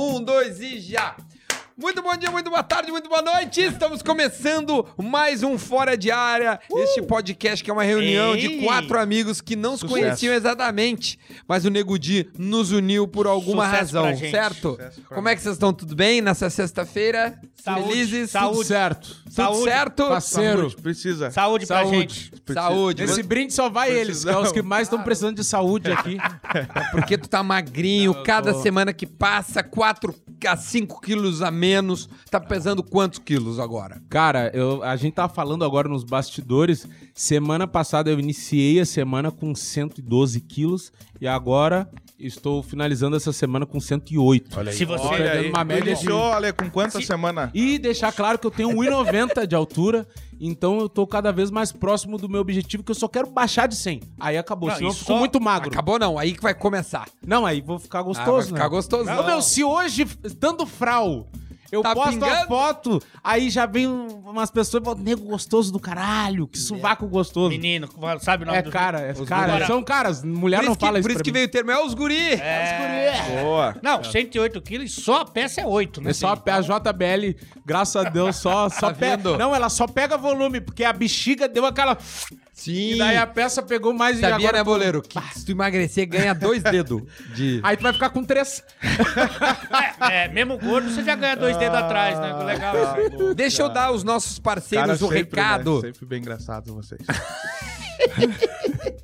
Um, dois e já! Muito bom dia, muito boa tarde, muito boa noite. Estamos começando mais um Fora de Área. Este podcast que é uma reunião de Ei! quatro amigos que não se Sucesso. conheciam exatamente, mas o Nego Di nos uniu por alguma Sucesso razão, certo? Como é que vocês estão? Tudo bem nessa sexta-feira? Saúde, Felizes? saúde. Tudo certo? Tudo Saúde. certo? Parceiro. Saúde, precisa. Saúde pra Saúde. gente. Precisa. Saúde. Esse brinde só vai eles, que é os que mais estão precisando de saúde aqui. Porque tu tá magrinho, Não, cada tô- semana que passa, 4 a 5 quilos a menos. Tá pesando quantos quilos agora? Cara, eu, a gente tava falando agora nos bastidores. Semana passada eu iniciei a semana com 112 quilos e agora estou finalizando essa semana com 108. Olha aí. Se você- Olha aí. uma média de- Iniciou, olha, com quantas Se- semanas? E deixar claro que eu tenho 1,90 de altura, então eu tô cada vez mais próximo do meu objetivo, que eu só quero baixar de 100. Aí acabou, Não, senão eu fico só- muito magro. Acabou não, aí que vai começar. Não, aí vou ficar Ah, gostoso, vai ficar né? gostoso. Ô, meu, se hoje, dando frau, eu Tá posto pingando? a foto, aí já vem um- umas pessoas e falam, nego gostoso do caralho, que sovaco gostoso. Menino, sabe o nome É do... cara, é Os cara. guri. São caras, mulher por não que, fala isso por isso que mim. veio o termo, é os guri. É... Boa. Não, 108 quilos e só a peça é 8, né? É só a JBL, graças a Deus, só, só Tá pega. Não, ela só pega volume, porque a bexiga deu aquela. Sim. E daí a peça pegou mais e Sabia, agora. né, boleiro? Que se tu emagrecer, ganha dois dedos de... Aí tu vai ficar com três. É, é, mesmo gordo você já ganha dois dedos atrás, né? Legal. Deixa eu dar aos nossos Cara, parceiros o sempre, recado. né? Sempre bem engraçado vocês.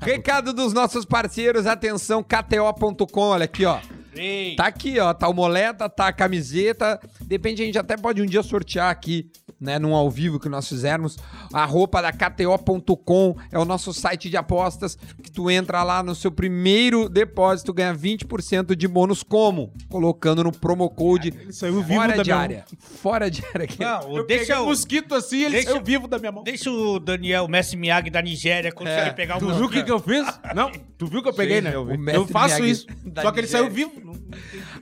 Recado dos nossos parceiros, atenção, KTO.com, olha aqui, ó. Ei, Tá aqui, ó, tá o moleta, tá a camiseta. Depende, a gente até pode um dia sortear aqui, né, num ao vivo que nós fizermos. A roupa da KTO.com é o nosso site de apostas que tu entra lá no seu primeiro depósito, ganha 20% de bônus como? Colocando no promo code Ele saiu vivo fora da de minha área. Fora de área. aqui. não, Eu deixa, o, mosquito assim ele deixa- saiu vivo da minha mão. deixa o Daniel, o Messi Miyagi da Nigéria, conseguir É, pegar o Tu viu o que, que eu fiz? Não, tu viu que eu peguei, Sim, né? eu. Eu, faço Miyagi isso. Só que ele Nigéria. saiu vivo.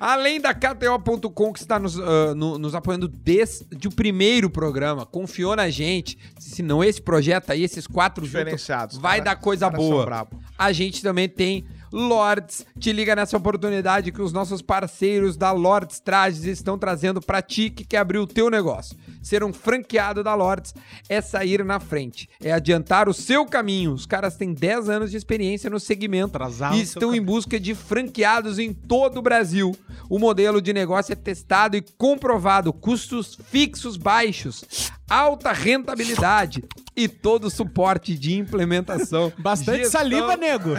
Além da KTO.com, que está nos, ah, no- nos apoiando desde o primeiro programa. Confiou na gente. Se não esse projeto aí, esses quatro juntos, vai Cara- dar coisa boa. A gente também tem Lords. Te liga nessa oportunidade que os nossos parceiros da Lords Trajes estão trazendo pra ti que quer abrir o teu negócio. Ser um franqueado da Lords é sair na frente, é adiantar o seu caminho. Os caras têm 10 anos de experiência no segmento Atrasar e estão em busca de franqueados em todo o Brasil. O modelo de negócio é testado e comprovado, custos fixos baixos, alta rentabilidade e todo o suporte de implementação. Bastante Gestão- saliva, nego.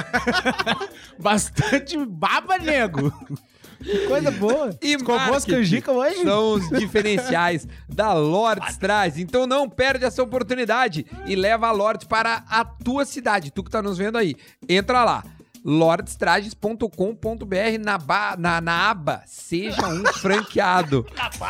Bastante baba, nego. Que coisa boa. E Escovou canjicas hoje? São os diferenciais da Lords Traz. Então não perde essa oportunidade e leva a Lords para a tua cidade. Tu que tá nos vendo aí. Entra lá. lordstrages.com.br na, ba- na, na aba Seja um franqueado.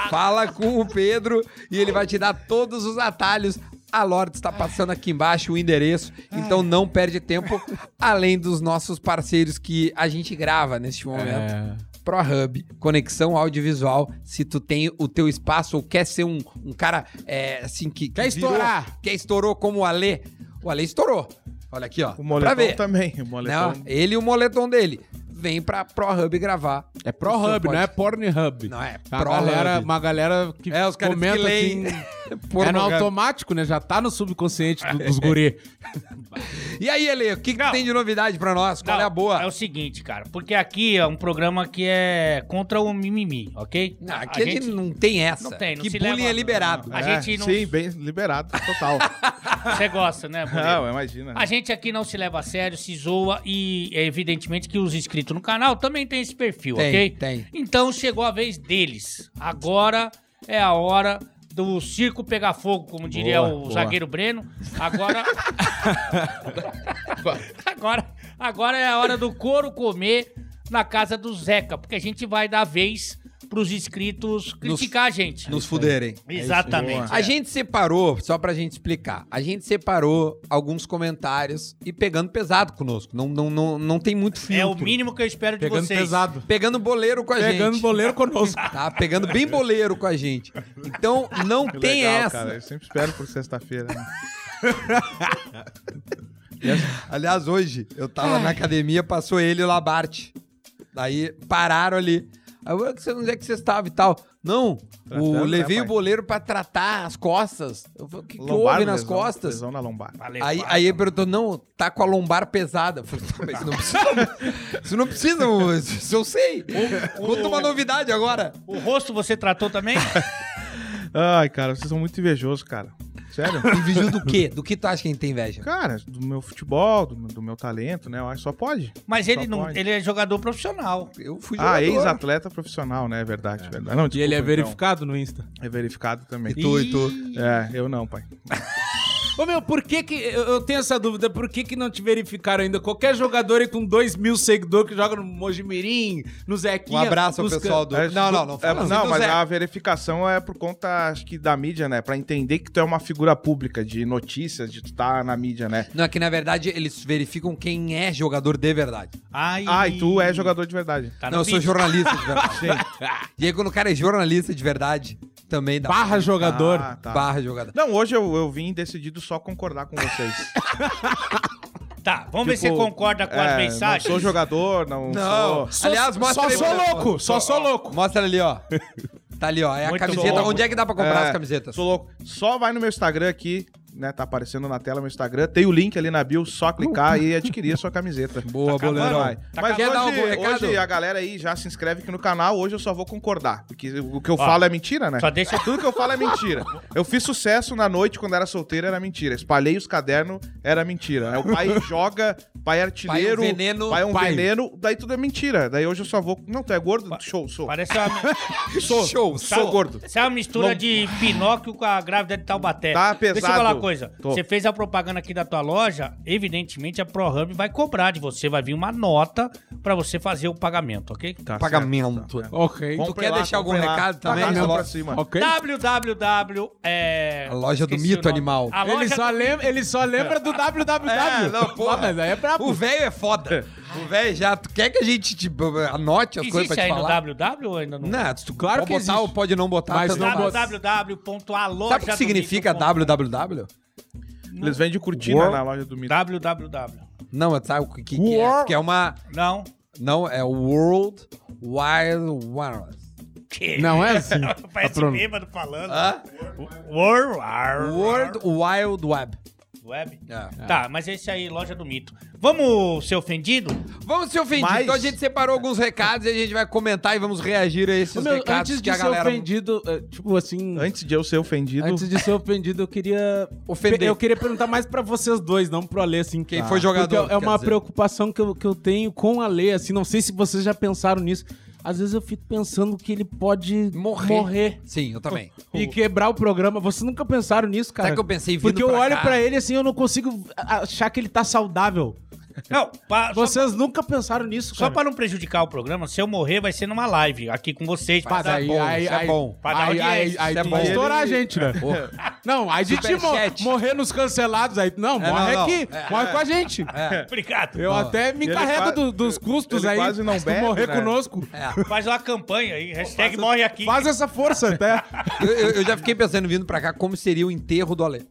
Fala com o Pedro e ele vai te dar todos os atalhos. A Lords está passando aqui embaixo o endereço, então não perde tempo, além dos nossos parceiros que a gente grava neste momento. É. ProHub, conexão audiovisual. Se tu tem o teu espaço ou quer ser um, um cara é, assim que. que Quer estourar. Quer estourou como o Ale. O Ale estourou. Olha aqui, ó. O pra moletom ver. também. O moletom. Não, ele e o moletom dele. Vem pra ProHub gravar. É ProHub, não é Pornhub. Não, é Uma ProHub. galera, uma galera que É, os caras comenta que leem. assim... É no automático, né? Já tá no subconsciente do- dos guri. E aí, Ale, o que, que Não. tem de novidade pra nós? Qual Não, é a boa? É o seguinte, cara, porque aqui é um programa que é contra o mimimi, ok? Não, aqui a, gente... não tem essa. Não tem, não que se bullying leva- é liberado. A É, gente não- Sim, bem liberado, total. Você gosta, né, não, imagina. A gente aqui não se leva a sério, se zoa e é evidentemente que os inscritos no canal também tem esse perfil, Tem, ok? tem. Então chegou a vez deles. Agora é a hora do circo pegar fogo, como diria Boa, o boa. zagueiro Breno. Agora. agora, agora é a hora do couro comer na casa do Zeca, porque a gente vai dar vez pros inscritos criticar a gente. Nos fuderem. Exatamente. A gente separou, só pra gente explicar, a gente separou alguns comentários e pegando pesado conosco. Não, não, não, não tem muito filtro. É o mínimo que eu espero de Pegando vocês. pesado. Pegando boleiro com a Pegando gente. boleiro conosco. Tá? Pegando bem boleiro com a gente. Então, não Que tem legal, essa. cara. Eu sempre espero por sexta-feira. né? Aliás, hoje eu tava na academia, passou ele e o Labarte. Daí pararam ali. Aí eu, "Você- onde é que você estava e tal? Não, o, Tratando, levei né, o boleiro pra tratar as costas. Eu falei, o que, que houve nas lesão- costas? Lesão na lombar. Valeu, Aí, aí ele perguntou, não, tá com a lombar pesada. Eu falei, "Tá, mas isso não precisa. Isso não precisa, isso eu sei. Conta uma novidade agora. O rosto você tratou também? Ai, cara, vocês são muito invejosos, cara. Sério? Invejoso do quê? Do que tu acha que a gente tem inveja? cara, do meu futebol, do, do meu talento, né? Eu acho que só pode. Mas ele, Só não, pode. ele é jogador profissional. Eu fui Ah, jogador. ex-atleta profissional, né? É verdade, verdade. Não, E ele é desculpa, então. verificado no Insta. É verificado também. E tu, e tu. É, eu não, pai. Ô meu, por que que. Eu tenho essa dúvida, por que que não te verificaram ainda? Qualquer jogador aí com 2 mil seguidores que joga no Mojimirim, no Um Zequinha. abraço ao pessoal do... É, Não, não, não é, fala assim não, do mas Zé. a verificação é por conta, acho que, da mídia, né? Pra entender que tu é uma figura pública de notícias, de tu tá na mídia, né? Não, é que na verdade eles verificam quem é jogador de verdade. Ai, Ah, e tu é jogador de verdade. Tá não, eu sou jornalista de verdade. E aí quando o cara é jornalista de verdade, também dá Barra jogador. Ah, tá. barra jogador. Não, hoje eu, eu vim decidido só concordar com vocês. Tá, vamos ver se você Tipo, concorda com é, as mensagens. Não sou jogador, não, Não, sou... aliás, mostra só ali sou louco, só sou louco. Mostra ali, ó. Tá ali, ó. É a Muito camiseta. bom. Onde é que dá pra comprar É, as camisetas? Sou louco. Só vai no meu Instagram aqui, né? Tá aparecendo na tela meu Instagram. Tem o link ali na bio, só clicar e adquirir a sua camiseta. Boa, Tá. Vai. Tá Mas hoje, recado? hoje a galera aí já se inscreve aqui no canal. Hoje eu só vou concordar. Porque o que eu falo é mentira, né? Só deixa- Tudo que eu falo é mentira. Eu fiz sucesso na noite quando era solteiro, era mentira. Espalhei os cadernos, era mentira. O pai joga, pai é artilheiro, Pai é um veneno. pai é um Pai. veneno, daí tudo é mentira. Daí hoje eu só vou. Não, tu é gordo? Show, sou. Parece uma, Sou, Show, sou gordo. isso é uma mistura Não- de Pinóquio com a grávida de Taubaté. Tá Deixa eu pesado. falar coisa. Tô. Você fez a propaganda aqui da tua loja, evidentemente a ProHub vai cobrar de você, vai vir uma nota pra você fazer o pagamento, ok? Tá Pagamento. certo, tá. Ok. Tu Comprem quer lá, deixar algum lá. recado também? Pagamento pra cima. Ok. www. É... A loja do esqueci mito animal. Ele loja só, do- lembra, ele só lembra do www. É, não, porra. Ah, mas aí é brabo. O velho é foda. O velho já. Tu quer que a gente tipo, anote as coisas pra Existe te aí no falar? www ou ainda não? Não, tu Claro pode que botar existe. ou pode não botar. Mas não faz. bota- www.aloja Sabe o que significa www? Eles vendem cortina World- na loja do Mito. www. Não, sabe o que, que é? Porque é uma. Não. Não, é World Wide Wireless. Que? Não é assim. Parece bêbado falando. Hã? World War World Wild Web. Web. É. Tá, mas esse aí, loja do mito. Vamos ser ofendido? Vamos ser ofendidos. Mas- Então a gente separou alguns recados e a gente vai comentar e vamos reagir a esses meu, recados antes que de a ser galera. ofendido, eh, tipo assim... Antes de eu ser ofendido. Antes de ser ofendido, eu queria... Ofender. Eu queria perguntar mais pra vocês dois, não pro Alê, assim. Quem Tá. foi jogador, Porque é uma dizer. preocupação que eu, que eu tenho com o Alê, assim. Não sei se vocês já pensaram nisso. Às vezes eu fico pensando que ele pode Morrer. morrer Sim, eu também. e quebrar o programa. Vocês nunca pensaram nisso, cara? Sabe que eu pensei vindo Porque eu pra olho cá? pra ele assim, eu não consigo achar que ele tá saudável. Não, pa- Vocês nunca pensaram nisso, só cara. pra não prejudicar o programa, se eu morrer, vai ser numa live aqui com vocês. Mas pra é dar- bom, isso é bom. Pra dar Aí, aí, audiência. aí Isso é tu bom. estourar a gente, né? Não, aí de te mo Superchat. morrer nos cancelados aí. Não, É, morre não, não. aqui. É. morre com a gente. Obrigado. Eu até me Ele encarrego qua- do- dos custos ele aí. quase não se tu bebe, morrer né? conosco. É. Faz uma campanha aí, hashtag morre aqui. Faz essa força até. Eu, eu- eu já fiquei pensando vindo pra cá como seria o enterro do Alê.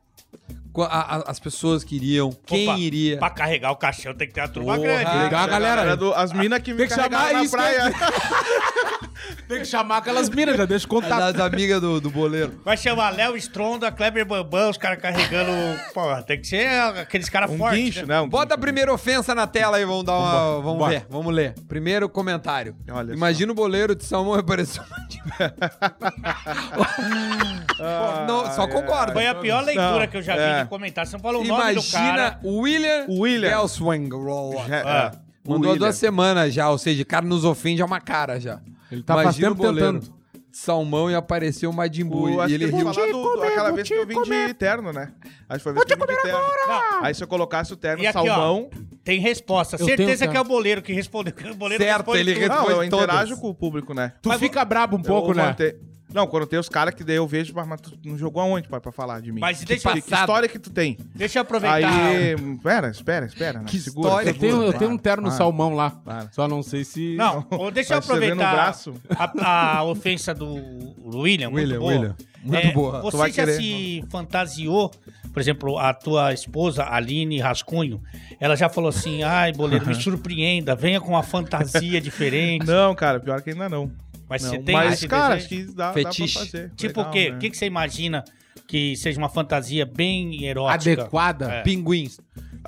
A- a- As pessoas que iriam, quem Opa, iria. Pra carregar o caixão tem que ter uma turma Porra. grande. Legal, galera. Era do- as minas que me Tem que chamar na isso, praia. Tem que chamar aquelas minas, já deixa contato. Das amigas do, do boleiro. Vai chamar Léo Stronda, Kleber Bambam, os caras carregando. Porra, tem que ser aqueles caras Um fortes. guincho, né? né? Um Bota a guincho. primeira ofensa na tela aí, vamos dar uma. Vamos ver, vamos ler. Primeiro comentário. Olha Imagina o boleiro de salmão apareceu. Pô, não, só concordo. Foi a pior leitura Não, que eu já vi é. de comentário. Você não falou o nome do Imagina cara. o William, William. Gelswing. Já- Ah. é. Mandou há William. duas semanas já, ou seja, cara nos ofende é uma cara já. Ele tá faz tempo tentando. Salmão e apareceu o Majin Buu. O, E ele riu. falar do, do- aquela vez que eu vim de terno, né? Acho que foi a vez que eu vim de terno. Aí se eu colocasse o terno E aqui, salmão... Tem resposta. Eu Certeza que é o boleiro que respondeu. que O boleiro Certo, responde ele tudo. responde- Não, eu interajo todas. com o público, né? Tu fica brabo um pouco, Eu né? montei- Não, quando tem os caras que daí eu vejo, mas mas tu não jogou aonde, pai, pra falar de mim? Mas que, deixa, que história que tu tem? deixa eu aproveitar. Aí, espera, espera, espera. né? Que Segura, história Eu tenho, eu segura. tenho um terno Para, salmão lá. para. Só não sei se. Não, ô, deixa eu aproveitar braço. a, a ofensa do William. muito William, boa. William. Muito É, boa. Tu vai Você já querer. se fantasiou, por exemplo, a tua esposa, Aline Rascunho, ela já falou assim, ai, boleiro, me surpreenda, venha com uma fantasia diferente. Não, cara, pior que ainda não. Mas Não, você tem mas, cara, acho que dá, Fetiche. dá pra fazer. Tipo Legal, o quê? né? O que, que você imagina que seja uma fantasia bem erótica? Adequada. É. Pinguins.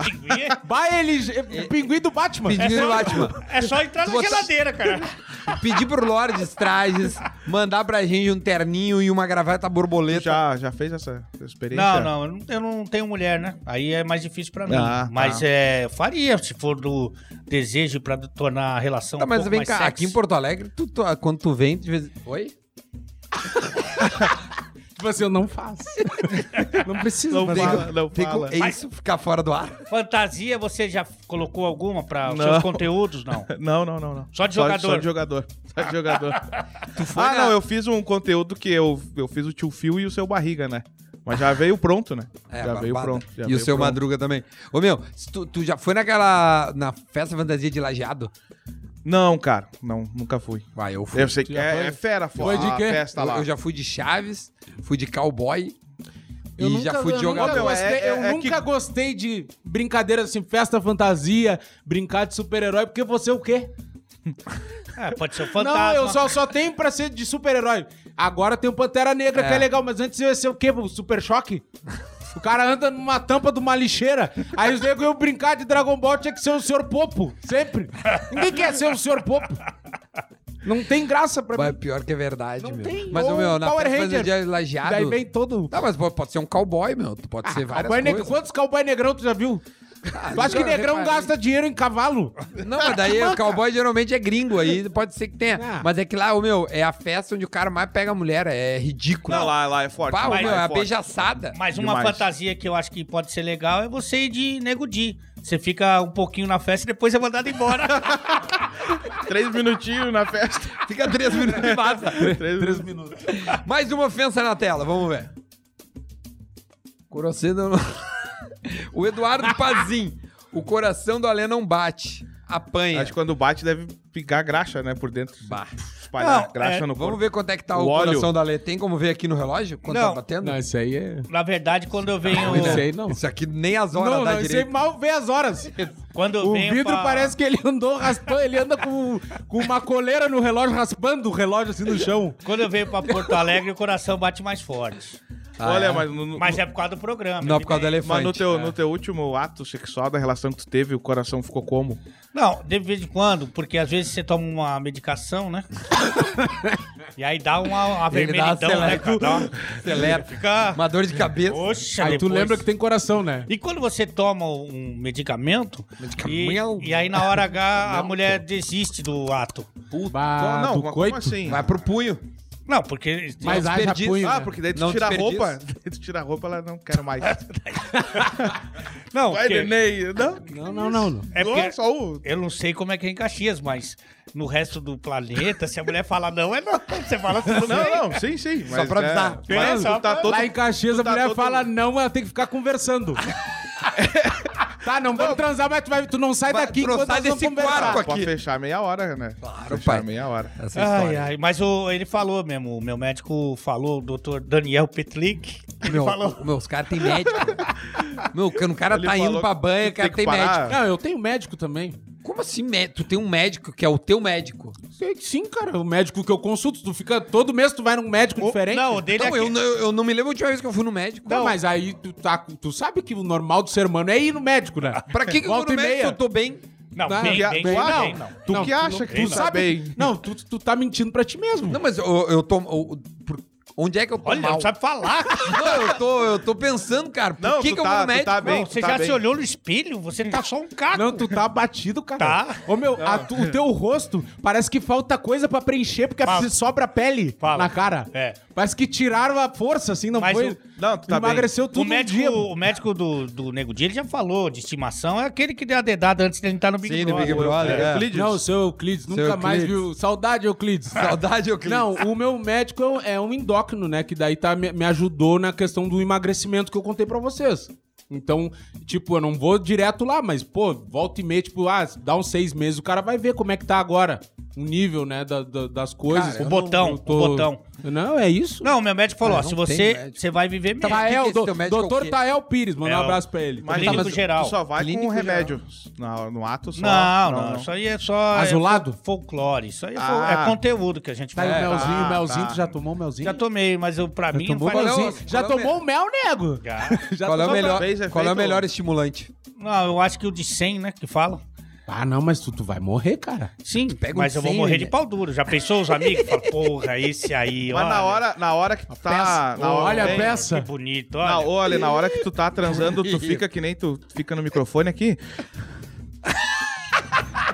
Pinguim? Vai, ele. é Pinguim do Batman. Pinguim do só- Batman. É só entrar na geladeira, cara. Pedir pro Lordes Trajes mandar pra gente um terninho e uma gravata borboleta. já, já fez essa experiência? Não, não, eu não- eu tenho mulher, né? Aí é mais difícil pra mim. Ah, tá. mas é, faria, se for do desejo pra tornar a relação Tá, um mas pouco vem mais cá, sexy. aqui em Porto Alegre, tu, tu- quando tu vem, tu vez... Oi? Tipo assim, eu não faço. não preciso Não fazer. fala, não Fico, fala. é isso, ficar fora do ar. Fantasia, você já colocou alguma pra os Não. seus conteúdos? Não. Não, não, não, não. Só de jogador. Só, de jogador. Só de jogador. foi ah, na- não, eu fiz um conteúdo que eu, eu fiz o tio Fio e o seu Barriga, né? Mas já veio pronto, né? É, já veio pronto. já e o veio seu pronto. Madruga também. Ô, meu, se tu, tu já foi naquela... Na festa fantasia de lajeado? Não, cara. Não, nunca fui. Vai, eu fui. Eu sei que já é, foi? é fera, Foi foda. de quê? festa eu, lá. eu já fui de Chaves, fui de cowboy Eu e nunca, já fui de eu nunca jogador. Meu, é- gostei, é- eu é nunca que- gostei de brincadeiras assim, festa fantasia, brincar de super-herói, porque você é o quê? É, pode ser o fantasma. Não, eu só, só tenho pra ser de super-herói. Agora tem o Pantera Negra, É. que é legal, mas antes eu ia ser o quê? O Super Choque? O cara anda numa tampa de uma lixeira. Aí os negros iam brincar de Dragon Ball, tinha que ser o Sr. Popo. Sempre. Ninguém quer ser o Sr. Popo. Não tem graça pra mim. pior que é verdade, Não meu. tem. Mas, Ou meu, na Power festa Ranger. de lajeado... Daí vem todo. Tá, mas pode, pode ser um cowboy, meu. Tu pode ser várias Cowboy coisas. Quantos cowboy negrão tu já viu? Tu acha que negrão reparei. gasta dinheiro em cavalo? Não, mas daí o cowboy geralmente é gringo, aí pode ser que tenha. Ah. Mas é que lá, ô meu, é a festa onde o cara mais pega a mulher, é ridículo. Não, lá, lá é forte. Pá, meu, é a forte. beijaçada. Mas uma Demais. fantasia que eu acho que pode ser legal é você ir de Nego Di. Você fica um pouquinho na festa e depois é mandado embora. Três minutinhos na festa. Fica três minutos e vaza. Três, minutos. Mais uma ofensa na tela, vamos ver. Corocendo. O Eduardo Pazin. O coração do Alê não bate. Apanha. Acho que quando bate deve picar graxa, né? Por dentro. Bah. Espalhar Não, graxa é, no Vamos corpo. ver quanto é que tá o, O óleo. coração do Alê. Tem como ver aqui no relógio? Quanto Não. tá batendo? Não, isso aí é. Na verdade, quando eu venho. Isso aí não. Isso aqui nem as horas Não, dá não, isso aí direito. mal vê as horas. Quando eu O venho vidro pra- parece que ele andou raspando, ele anda com, com uma coleira no relógio, raspando o relógio assim no chão. Quando eu venho pra Porto Alegre, o coração bate mais forte. Ah, Olha, é? mas no, no- Mas é por causa do programa. Não, por causa do elefante. mas no teu, É. no teu último ato sexual da relação que tu teve, o coração ficou como? Não, de vez em quando, porque às vezes você toma uma medicação, né? e aí dá uma, uma Ele dá uma vermelhidão, né? cara? Dá uma- Acelera. Fica. Uma dor de cabeça. Poxa, Aí tu depois- lembra que tem coração, né? E quando você toma um medicamento, Medicamento. E, e aí na hora H a mulher desiste do ato. Bah, não, do coito. como assim? Vai pro punho. Não, porque. Mas Não haja punho, Ah, né? porque daí tu Não tira a roupa. Daí tu tira a roupa, ela não quer mais. Não, Vai, porque-. Não, Não, não, não. não. é não, porque só o... eu não sei como é que é em Caxias, mas no resto do planeta, se a mulher fala não, é não. Você fala tudo Não, bem. não, sim, sim. Mas pra é- avisar. É, tu só tá pra- todo... Lá em Caxias a tá mulher todo- fala não, ela tem que ficar conversando. tá, não vamos transar, mas tu, vai, tu não sai Vai, daqui enquanto sai desse quarto aqui. Pode fechar meia hora, né? Claro, fechar pai. meia hora. Essa Ai, história. ai, mas o, ele falou mesmo, o meu médico falou, o doutor Daniel Petlik, Meu, falou. meu, os caras têm médico. meu, o cara Ele tá indo pra banha, o cara tem tem, médico. Não, eu tenho médico também. Como assim, médico? Tu tem um médico que é o teu médico? Sim, cara, o médico que eu consulto, tu fica todo mês tu vai num médico O- diferente. Não, o dele Não, é eu, que- não- eu não me lembro a última vez que eu fui no médico. Não, mas aí tu, tá, tu sabe que o normal do ser humano é ir no médico, né? Pra que, que eu vou Volta no e médico? meia. Eu tô bem. Não, Não, bem, que- bem, bem, bem, não. Tu Não, que acha que tu tu sabe, bem. Não, tu, tu tá mentindo pra ti mesmo. Não, mas eu, eu tô. eu- onde é que eu tô Olha, mal? não sabe falar. Não, eu tô, eu tô pensando, cara. Por Não, que, tu que eu tá- vou no tu médico? tá bem. Não, você tá já bem. se olhou no espelho? Você tá só um caco. Não, tu tá abatido, cara. Tá. Ô, meu, a tu- o teu rosto parece que falta coisa pra preencher, porque Fala. sobra pele Fala. na cara. É. Parece que tiraram a força, assim, não Mas foi... o- Não, tu tá bem. emagreceu tudo O um médico, dia. o médico do, do Nego Dia, ele já falou de estimação, é aquele que deu a dedada antes de ele entrar no Big Sim, no Brother. Big Brother. É. Euclides. Não, o seu Euclides, nunca Seu mais Euclides. viu. Saudade, Euclides. Saudade, eu Não, o meu médico é um- é um endócrino, né? Que daí tá, me, me ajudou na questão do emagrecimento que eu contei pra vocês. Então, tipo, eu não vou direto lá, mas, pô, volta e meia, tipo, ah, dá uns seis meses, o cara vai ver como é que tá agora. um nível, né, da- da- das coisas. Cara, O botão, Eu tô- o botão. Não, é isso. Não, meu médico falou, Ah, ó, não se você, você vai viver mesmo. é Tael, do, é o doutor? Tael Pires, manda É um o- abraço pra ele. Tá, Clínico mas- geral. Só vai Clínico com remédio. No, no ato só. Não, não, isso aí é só... Azulado? É fo- folclore, isso aí é, Ah. é conteúdo que a gente Tá faz. o melzinho, tá, o melzinho, tá. tu já tomou o melzinho? Já tomei, mas eu, pra Já mim tomou o faz... É o- melzinho? Já é o tomou o mel, nego? Já. Já Qual é o tomou- melhor, fez qual é o melhor estimulante? Não, eu acho que o de 100, né, que fala. Ah, não, mas tu, tu vai morrer, cara. Sim, Pega um mas eu vou 100, morrer né? de pau duro. Já pensou os amigos? Fala, porra, esse aí, Mas olha. na hora, na hora que tu tá. peça. Na hora, Olha a peça. Que bonito, Na, olha. olha, na hora que tu tá transando, tu fica que nem tu fica no microfone aqui.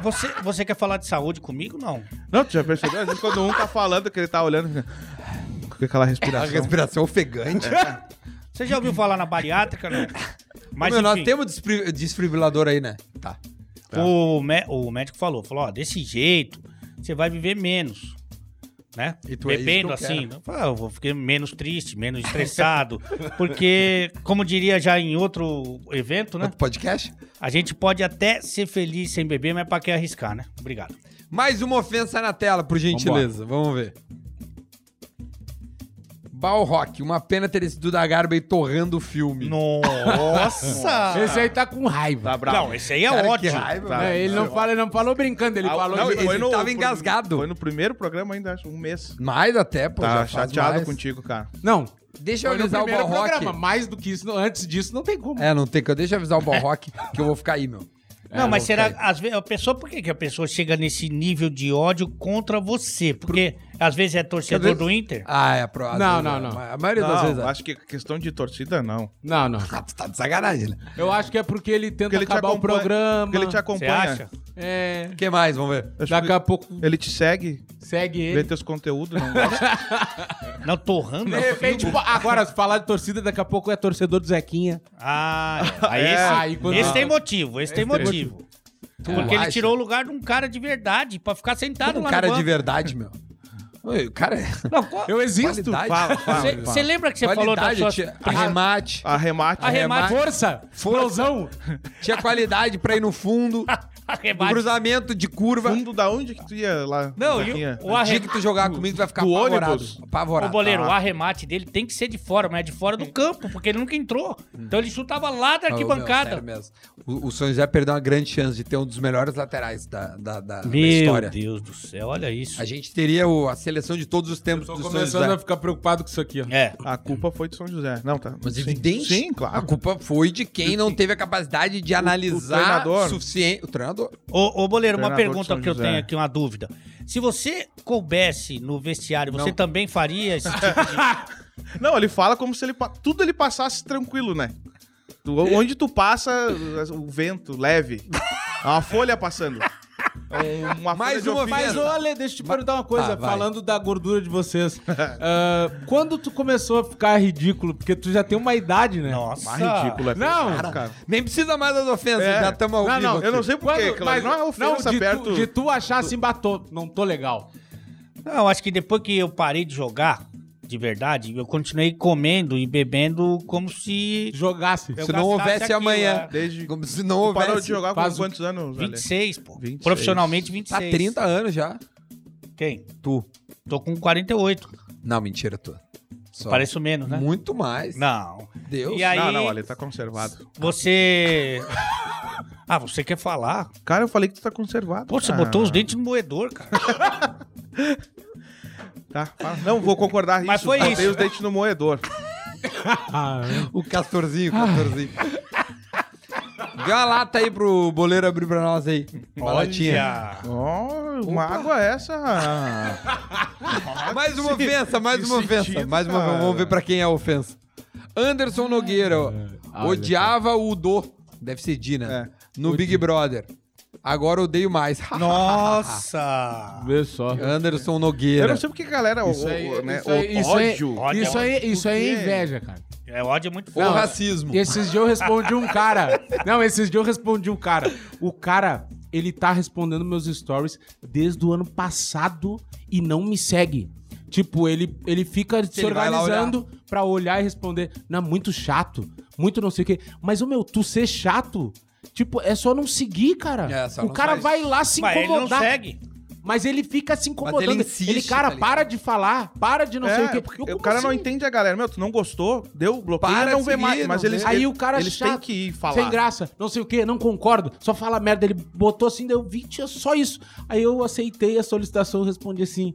Você, você quer falar de saúde comigo? Não. Não, tu já percebeu? Às vezes quando um tá falando que ele tá olhando, fica com aquela A respiração. respiração ofegante. Você já ouviu falar na bariátrica, não? Mas Meu, nós enfim, temos desfibrilador aí, né? Tá. o, mé- o médico falou, falou, ó, desse jeito, você vai viver menos. Né? E tu é isso Bebendo que eu assim, eu falo, "Ah, eu vou ficar menos triste, menos estressado. porque, como diria já em outro evento, né? Outro podcast? A gente pode até ser feliz sem beber, mas pra que arriscar, né? Obrigado. Mais uma ofensa na tela, por gentileza. Vamos ver. Balrock, uma pena ter sido da Garba torrando o filme. Nossa! Esse aí tá com raiva. Tá bravo. Não, esse aí é Cara, ótimo. raiva, Tá. ele não fala, ele não falou brincando, ele Ah, falou. não, ele tava engasgado. Foi no primeiro programa ainda, acho, um mês. Mais até, pô. Tá chateado mais. contigo, cara. Não, Deixa eu foi no avisar o Balrock. programa. Mais do que isso, antes disso, não tem como. É, não tem que. Deixa eu avisar o Balrock que eu vou ficar aí, meu. Não, É, mas será, às vezes, a pessoa, por que, que a pessoa chega nesse nível de ódio contra você? Porque às vezes é torcedor vezes- do Inter? Ah, é pro. às Não, vezes não, é. não. A maioria das vezes Não, é. acho que questão de torcida, não. Não, não. Tu tá de sacanagem, né? Eu acho que é porque ele tenta Porque ele te acabar o programa. Porque ele te Você acompanha. acha? É. O que mais? Vamos ver. Acho Daqui que a pouco Ele te segue, segue vê ele. teus conteúdos, não gosta. Não, torrando? De repente, pô, agora, se falar de torcida, daqui a pouco é torcedor do Zequinha. Ah, é. Aí É, esse, aí quando- esse tem motivo, esse, tem tem motivo. Tu Porque ele tirou o lugar de um cara de verdade, pra ficar sentado Como lá um cara no de banco. verdade, meu. Oi, cara é. Não, qual- Eu existo. Qualidade. Fala, fala. Você fala. você lembra que você falou da Qualidade, sua... tinha arremate. Arremate. Arremate. Força! Explosão! Tinha qualidade pra ir no fundo. Arremate. cruzamento de curva. Fundo da onde que tu ia lá? Não, e o, o O dia arremate... que tu jogar comigo, tu vai ficar do apavorado. ônibus? Apavorado. O boleiro, Tá. o arremate dele tem que ser de fora, mas é de fora do campo, porque ele nunca entrou. Então ele chutava lá da meu, arquibancada. sério mesmo. O, o São José perdeu uma grande chance de ter um dos melhores laterais da, da, da- da Meu história. Deus do céu, olha isso. A gente teria o- a seleção de todos os tempos Tô do São começando José. a ficar preocupado com isso aqui, ó. É. A culpa foi de São José. Não, tá. Mas sim. evidente. Sim, A claro. culpa foi de quem não teve a capacidade de analisar treinador. suficiente. O treinador. Ô, ô Boleiro, uma pergunta que eu tenho aqui, uma dúvida. Se você coubesse no vestiário, você Não. também faria esse tipo de... Não, ele fala como se ele tudo ele passasse tranquilo, né? Tu- onde tu passa, o vento leve. É uma folha passando. Uma Mais uma. Mas, Ale, deixa eu te perguntar uma coisa, Ah, falando da gordura de vocês. Ah, quando tu começou a ficar ridículo? Porque tu já tem uma idade, né? Nossa. Mais ridículo é Não. pesado, cara. Nem precisa mais das ofensas, É. já estamos ao Não, vivo. não, aqui. Eu não sei porquê, Quando, aquilo mas não é ofensa de, perto... tu, de tu achar assim, batou, não tô legal. Não, acho que depois que eu parei de jogar, de verdade, eu continuei comendo e bebendo como se... Jogasse. Se não houvesse aquilo, amanhã. é. Desde... Como se não Tu parou houvesse. de jogar com quantos anos, Ale? 26, pô. 26. Profissionalmente, Tá 26. 30 anos já. Quem? Tu. Tô com 48. Não, mentira, tu. Só. Pareço menos, né? Muito mais. Não. Deus. E aí, Não, não, Ale, tá conservado. você... Ah, você quer falar? Cara, eu falei que tu tá conservado. Pô, você Ah, botou os dentes no moedor, cara. Tá, fala. Não, vou concordar Mas isso. foi Botei isso. os dentes no moedor. O castorzinho, o castorzinho. Dê uma lata aí pro boleiro abrir pra nós aí. Uma latinha. Oh, uma água essa. Mais uma ofensa, mais uma ofensa. Mais uma cara. Vamos ver pra quem é a ofensa. Anderson Nogueira, ó. Olha odiava o Dô. Deve ser Di, né? No Big Brother. Agora odeio mais. Nossa! Vê só. Anderson Eu Nogueira. não sei porque, galera, o, Isso aí, o- né, isso aí, o isso aí, ódio. Ódio isso aí, isso aí é inveja, cara. É ódio é muito O forte. racismo. Esses dias eu respondi um cara. Não, esses dias eu respondi um cara. O cara, ele tá respondendo meus stories desde o ano passado e não me segue. Tipo, ele, ele fica se Ele vai lá organizando pra olhar e responder. Não, muito chato. Muito não sei o quê. Mas, ô meu, tu ser chato, tipo, é só não seguir, cara. É, só o não cara faz. vai lá se Mas ele não segue. Mas ele fica se incomodando. ele Ele, insiste, cara, tá ligado? para de falar, para de não sei o quê. porque Eu, o como cara não assim? entende a galera. Meu, tu não gostou, deu, bloqueio, Para não de vê seguir, mais. não Mas vê. eles, Aí o cara eles chato, têm que ir falar. Sem graça, não sei o quê, não concordo, só fala merda. Ele botou assim, deu 20, só isso. Aí eu aceitei a solicitação, respondi assim: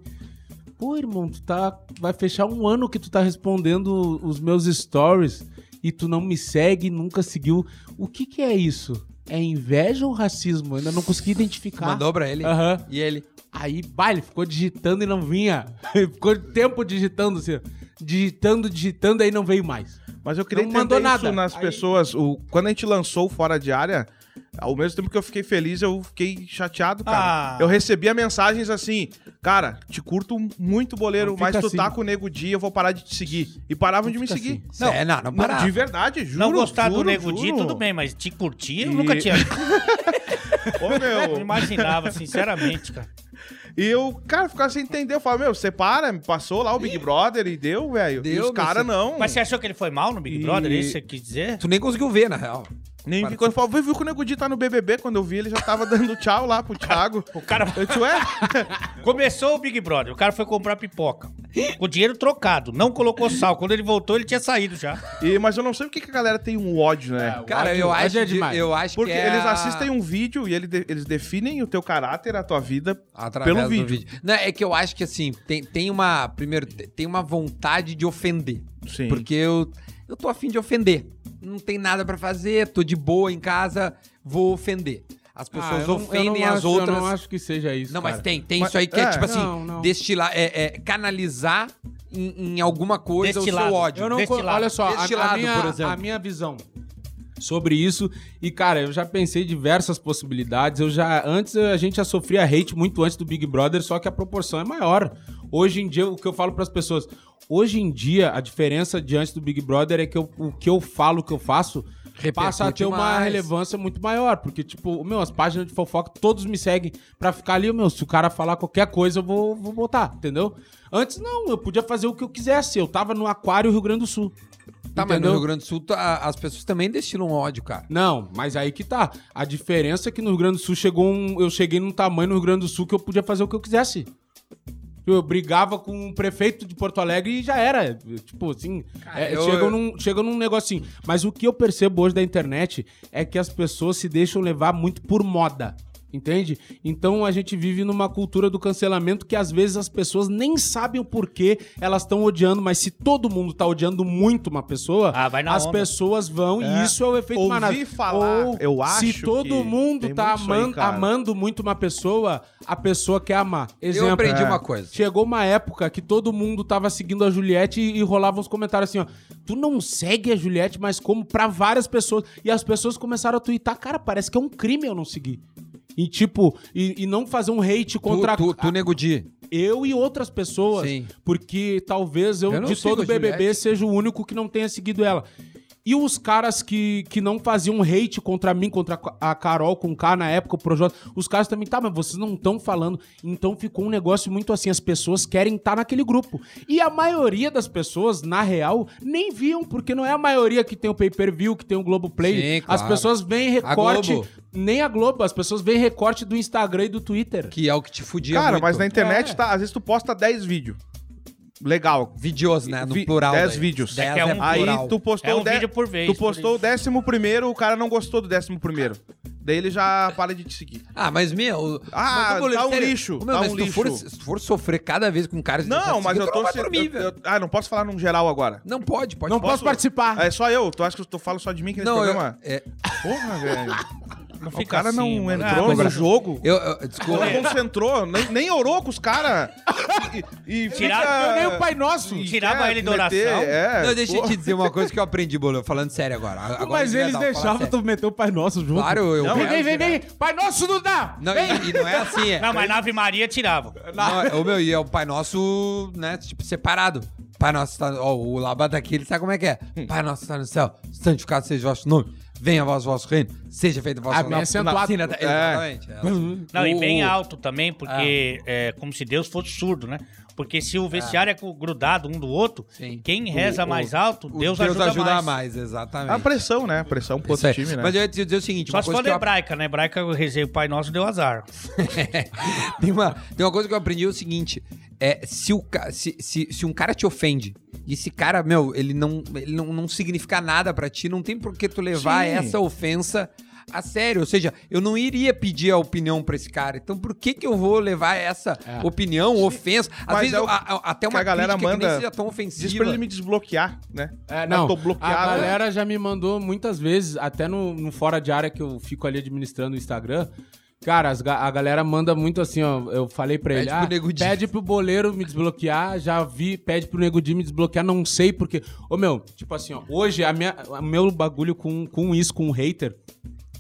Pô, irmão, tu tá. Vai fechar um ano que tu tá respondendo os meus stories e tu não me segue, nunca seguiu. O que que é isso? É inveja ou racismo? Eu ainda não consegui identificar. Mandou pra ele. Aham. E ele. Aí, bah, ele ficou digitando e não vinha. ficou tempo digitando, assim, digitando, digitando, aí não veio mais. Mas eu queria Não entender mandou isso nada. nas Aí- pessoas. O, quando a gente lançou o Fora de Área, ao mesmo tempo que eu fiquei feliz, eu fiquei chateado, cara. Ah. Eu recebia mensagens assim, cara, te curto muito, boleiro, Não mas tu assim. tá com o Nego Di, eu vou parar de te seguir. E paravam de me fica seguir. assim. Não, é, não, não, Não, para. de verdade, juro. Não gostar do juro, Nego Di, juro. tudo bem, mas te curtir, eu E- nunca tinha. Ô, Eu meu. imaginava, sinceramente, cara. E eu, cara, ficava sem entender. Eu falava, meu, separa, passou lá o Big Brother e deu, velho. E Deu, os caras não. Mas você achou que ele foi mal no Big E- Brother? É isso que você quis dizer? Tu nem conseguiu ver, na real. Nem vi quando falou, viu que o Nego Di tá no BBB, quando eu vi, ele já tava dando tchau lá pro Thiago. O cara Eu disse, ué? começou o Big Brother, o cara foi comprar pipoca. Com o dinheiro trocado, não colocou sal. Quando ele voltou, ele tinha saído já. E, mas eu não sei por que que a galera tem um ódio, né? Cara, ódio- eu ódio acho, é de- demais. eu acho Porque que é eles a- assistem um vídeo e ele de- eles definem o teu caráter, a tua vida Através pelo vídeo. vídeo. Não, é que eu acho que assim, tem, tem uma. Primeiro, te- tem uma vontade de ofender. Sim. Porque eu, eu tô afim de ofender. Não tem nada pra fazer, tô de boa em casa, vou ofender. As Ah, pessoas eu não- ofendem as acho- outras. Eu não acho que seja isso. Não, mas cara. tem, tem Mas- isso aí que é, é. tipo assim, Não, não. destilar, é, é, canalizar em, em alguma coisa o Destilado. seu ódio. Eu não, Deste co- lado. olha só, a- Deste a, lado, minha, por exemplo. a minha visão sobre isso e cara, eu já pensei diversas possibilidades. Eu já antes a gente já sofria hate muito antes do Big Brother, só que a proporção é maior. Hoje em dia o que eu falo pras pessoas, hoje em dia a diferença diante do Big Brother é que eu- o que eu falo, o que eu faço passa a ter uma mais. relevância muito maior, porque tipo, meu, as páginas de fofoca todos me seguem pra ficar ali, meu, se o cara falar qualquer coisa eu vou, vou botar, entendeu? Antes não, eu podia fazer o que eu quisesse, eu tava no Aquário Rio Grande do Sul. Tá, mas no entendeu? Rio Grande do Sul tá- as pessoas também destilam ódio, cara. Não, mas aí que tá. A diferença é que no Rio Grande do Sul chegou um. Eu cheguei num tamanho no Rio Grande do Sul que eu podia fazer o que eu quisesse. Eu brigava com o prefeito de Porto Alegre e já era. Tipo, assim. é, eu- chega, num, chega num negocinho. Mas o que eu percebo hoje da internet é que as pessoas se deixam levar muito por moda. Entende? Então a gente vive numa cultura do cancelamento que às vezes as pessoas nem sabem o porquê elas estão odiando, mas se todo mundo tá odiando muito uma pessoa, Ah, as onda. pessoas vão É. e isso é o efeito Ouvi manada. falar, Ou eu acho se todo que mundo tá aí, amando, amando muito uma pessoa, a pessoa quer amar. Exemplo, eu aprendi é. uma coisa. Chegou uma época que todo mundo tava seguindo a Juliette e, e rolava uns comentários assim, ó. Tu não segue a Juliette, mas como pra várias pessoas. E as pessoas começaram a twittar, cara, parece que é um crime eu não seguir. E tipo, e, e não fazer um hate contra tu, tu, tu, Nego Di. eu e outras pessoas. Sim. Porque talvez eu, Eu de todo o BBB, Juliette. seja o único que não tenha seguido ela. E os caras que, que não faziam hate contra mim, contra a Carol com K na época, o Projota, os caras também, tá, mas vocês não estão falando. Então ficou um negócio muito assim, as pessoas querem estar naquele grupo. E a maioria das pessoas, na real, nem viam, porque não é a maioria que tem o pay-per-view, que tem o Globoplay. Sim, As claro. pessoas veem recorte, Globo. nem a Globo, as pessoas veem recorte do Instagram e do Twitter. Que é o que te fudia Cara, muito. mas na internet, É. tá, às vezes tu posta 10 vídeos. Legal. Vídeos, né? No Vi- plural. dez daí. vídeos. Dez É que é um- Aí plural. tu postou É um o de- vídeo por vez, Tu postou o décimo primeiro, o cara não gostou do décimo primeiro. Daí ele já para de te seguir. Ah, mas meu. Ah, mas, tá um sério, lixo, meu, tá mas um se tu for- lixo. se tu for sofrer cada vez com um cara... Não, mas eu tu tô. se- dormir, eu- velho. eu- ah, não posso falar num geral agora. Não pode, pode. Não pode. posso participar. É só eu. Tu acha que eu tô falo só de mim aqui nesse Não, eu, programa? é, Porra, velho. Não O cara não assim, mano. entrou Ah, no jogo. eu, eu- desculpa. Não concentrou, nem, nem orou com os caras. E, e Eu nem o Pai Nosso. Tirava ele da oração. é, Não, deixa eu te dizer uma coisa que eu aprendi, Bolo, falando sério agora. agora Mas eles deixavam tu meter o Pai Nosso junto. Claro, eu... Não, Vem, é- vem, vem, vem. Pai Nosso não dá. Não, e, e não é assim, é. Não, mas na Ave Maria tirava. Não, o meu, e é o Pai Nosso, né, tipo, separado. Pai Nosso tá... Ó, o Labata aqui, ele sabe como é que é. Pai Nosso tá no céu, santificado seja o vosso nome, venha o vosso reino, seja feita a vossa Ah, bem acentuado. Sim, né, tá- É. Exatamente. é. Não, e O- bem alto também, porque é como se Deus fosse surdo, né? Porque se o vestiário é co- grudado um do outro, Sim. quem reza O- mais alto, O Deus, ajuda, mais. exatamente. A pressão, né? A pressão pro outro time, né? Mas eu ia te dizer o seguinte, Só uma se for da eu hebraica, né? Hebraica eu rezei o Pai Nosso, deu azar. tem, uma, tem uma coisa que eu aprendi é o seguinte: é, se, o, se, se, se um cara te ofende, e esse cara, meu, ele não, ele não, não significa nada pra ti, não tem por que tu levar Sim. essa ofensa a sério. Ou seja, eu não iria pedir a opinião pra esse cara. Então por que que eu vou levar essa É. opinião, ofensa? Às Mas vezes é o eu- a- a- até uma a galera crítica que nem manda- seja tão Diz ofensiva. pra ele me desbloquear, né? É, Eu não, tô bloqueado, a né? galera já me mandou muitas vezes, até no, no fora de área que eu fico ali administrando o Instagram. Cara, as a galera manda muito assim, ó. Eu falei pra Pede ele, pro ah, Nego Di. pede pro boleiro me desbloquear. Já vi, pede pro Nego Di me desbloquear, não sei porque. Ô meu, tipo assim, ó, hoje a minha, o meu bagulho com, com isso, com o hater,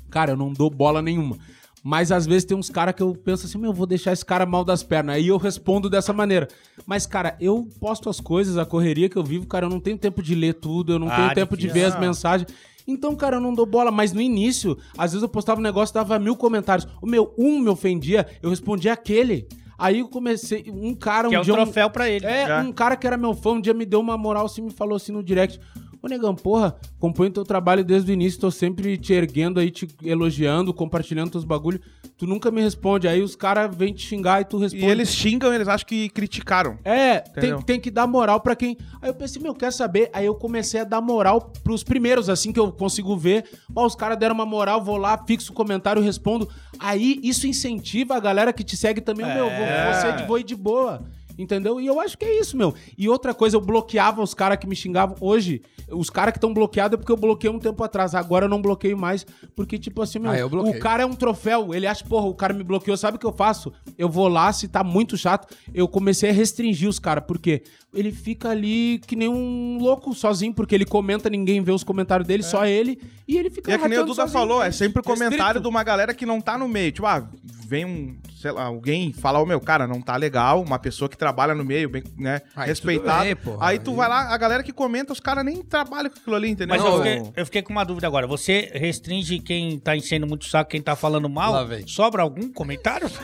cara, eu não dou bola nenhuma. Mas às vezes tem uns caras que eu penso assim, meu, eu vou deixar esse cara mal das pernas. Aí eu respondo dessa maneira. Mas, cara, eu posto as coisas, a correria que eu vivo, cara, eu não tenho tempo de ler tudo, eu não Ah, tenho tempo de difícil. ver as mensagens. Então, cara, eu não dou bola. Mas no início, às vezes eu postava um negócio, dava mil comentários. O meu, um me ofendia, eu respondia aquele. Aí eu comecei, um cara, um Que é o dia... um- troféu pra ele. é, Já. um cara que era meu fã, um dia me deu uma moral assim, me falou assim no direct. Ô, negão, porra, acompanho teu trabalho desde o início, tô sempre te erguendo aí, te elogiando, compartilhando teus bagulho. Tu nunca me responde. Aí os caras vêm te xingar e tu responde. E eles xingam, eles acham que criticaram. É, tem, tem que dar moral pra quem. Aí eu pensei, meu, quer saber? Aí eu comecei a dar moral pros primeiros, assim que eu consigo ver. Ó, os caras deram uma moral, vou lá, fixo o comentário, respondo. Aí isso incentiva a galera que te segue também. Meu, vou, É. você de, vou ir de boa. Entendeu? E eu acho que é isso, meu. E outra coisa, eu bloqueava os caras que me xingavam. Hoje, os caras que estão bloqueados é porque eu bloqueei um tempo atrás. Agora eu não bloqueio mais. Porque, tipo assim, meu, Ah, o cara é um troféu. Ele acha, porra, o cara me bloqueou. Sabe o que eu faço? Eu vou lá, se tá muito chato, eu comecei a restringir os caras. Por quê? Ele fica ali que nem um louco sozinho, porque ele comenta, ninguém vê os comentários dele, só ele. E ele fica E é que nem o Duda sozinho. falou, é sempre comentário Restrito. de uma galera que não tá no meio. Tipo, ah, vem um, sei lá, alguém falar, ô meu, cara, não tá legal, uma pessoa que trabalha no meio, bem, né, Aí respeitada. bem, porra. Aí tu vai lá, a galera que comenta, os caras nem trabalham com aquilo ali, entendeu? Mas eu fiquei, eu fiquei com uma dúvida agora. Você restringe quem tá enchendo muito saco, quem tá falando mal? Sobra algum comentário?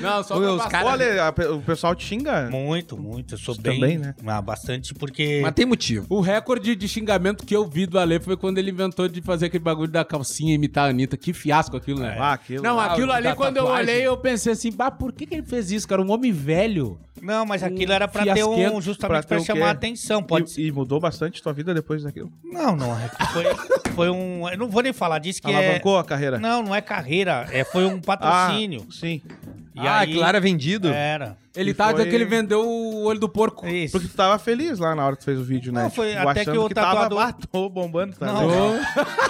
Não, só Olha, o pessoal te xinga. Muito, muito. Eu sou Isso bem. também, né? Ah, bastante, porque. Mas tem motivo. O recorde de xingamento que eu vi do Ale foi quando ele inventou de fazer aquele bagulho da calcinha e imitar a Anitta. Que fiasco aquilo, né? Ah, aquilo. Não, Ah, aquilo ali, da quando eu tatuagem. olhei, eu pensei assim, bah, por que, que ele fez isso, cara? Um homem velho. Não, mas aquilo era pra ter um. Justamente Pra pra, chamar a atenção. Pode ser. E, e mudou bastante tua vida depois daquilo. Não, não. É foi, foi um. Eu não vou nem falar disso que Alavancou é. a carreira. Não, não é carreira. É, foi um patrocínio. Ah, sim. E ah, aí- aquilo era vendido? Era. Ele tá foi- dizendo que ele vendeu o olho do porco. Isso. Porque tu tava feliz lá na hora que tu fez o vídeo, né? Não, foi Tipo, até que o tava, tatuador- ah, tô bombando, tá? Não.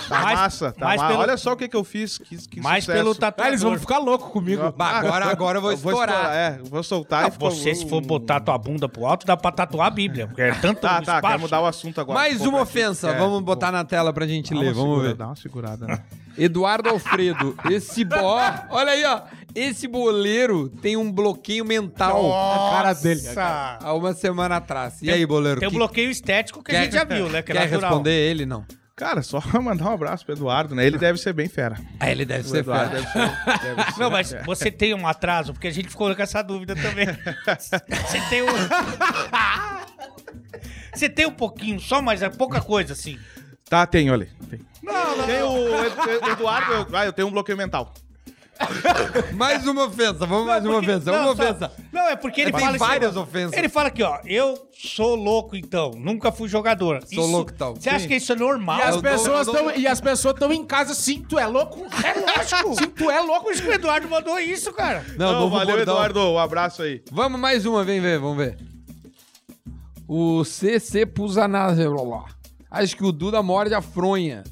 Tá Mais- massa, tá massa. pelo- Olha só o que que eu fiz, que, que Mais sucesso. pelo tatuador. Ah, eles vão ficar loucos comigo. Bah, agora, agora eu vou estourar. É, eu vou soltar Não, e ficou- você, se for botar tua bunda pro alto, dá pra tatuar a Bíblia. Porque é tanto Tá, tá, espaço. quer mudar o assunto agora. Mais Pô, uma ofensa, quer? vamos botar na tela pra gente Dá ler, vamos segura- ver. Dá uma segurada, né? Eduardo Alfredo, esse bo... olha aí, ó. Esse boleiro tem um bloqueio mental A cara dele. Nossa! há uma semana atrás. E aí, boleiro? Tem um que- bloqueio estético que a gente já viu, né? Que é Quer natural. responder ele, não? Cara, só mandar um abraço pro Eduardo, né? Ele deve ser bem fera. Ah, ele deve O ser Eduardo fera. deve ser, deve ser Não, mas fera. você tem um atraso, porque a gente ficou com essa dúvida também. Você tem um. Você tem um pouquinho, só, mas é pouca coisa, assim. Tá, tenho ali. Tem, tem o Ed- Eduardo, eu, ah, eu tenho um bloqueio mental. Mais uma ofensa, vamos mais uma Porque- ofensa, não, uma só- ofensa. Não, é porque ele Tem fala várias assim, ofensas. Ele fala aqui, ó, eu sou louco então, nunca fui jogador. Sou louco, então. Você acha que isso é normal? E as, eu pessoas eu dou- tão, e as pessoas estão em casa, sim, tu é louco? É lógico. Sim, tu é louco. Isso que o Eduardo mandou isso, cara. Não, Não, valeu, bordão. Eduardo. Um abraço aí. Vamos mais uma, vem ver, vamos ver. O CC Pusanazelo. Acho que o Duda morde a fronha.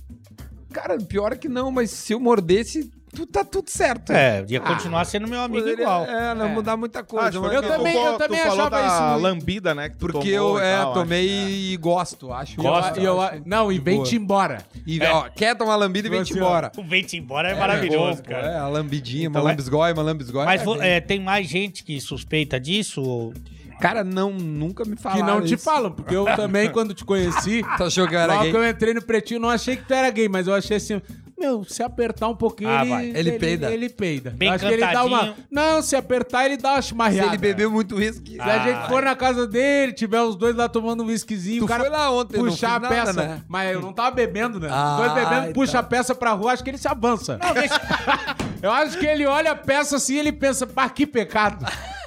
Cara, pior que não, mas se eu mordesse, tu tá tudo certo. É, ia continuar sendo meu amigo Poderia- igual. É, não É. mudar muita coisa. Acho mas que eu também- eu também tu falou achava da isso- lambida, né? que tu Porque tomou eu e é, tal, tomei acho. e gosto, acho. E eu- acho- eu- não, e de vem boa. te embora. E, É. ó, quer tomar lambida e vem-te Assim, embora. O vem-te embora é, maravilhoso, Pô, cara. É, a lambidinha, Então, uma lambisgói, uma lambisgói. Mas é é, tem mais gente que suspeita disso? ou- Cara, não, nunca me Que falaram não te isso. falam, porque eu também, quando te conheci, Tá jogando que eu entrei no pretinho, não achei que tu era gay, mas eu achei assim, meu, se apertar um pouquinho, Ah, ele, vai. Ele peida. Ele peida. Bem Acho que ele dá uma. cantadinho. Não, se apertar, ele dá uma Se chimarreada. ele bebeu muito uísque. Se a Ah, gente for na casa dele, tiver os dois lá tomando um whiskyzinho, Tu o cara foi lá ontem, não puxar a fiz nada, peça. né? Mas eu não tava bebendo, né? Ah, os dois bebendo, puxa tá. a peça pra rua, acho que ele se avança. Eu acho que ele olha a peça assim e ele pensa, pá, que pecado.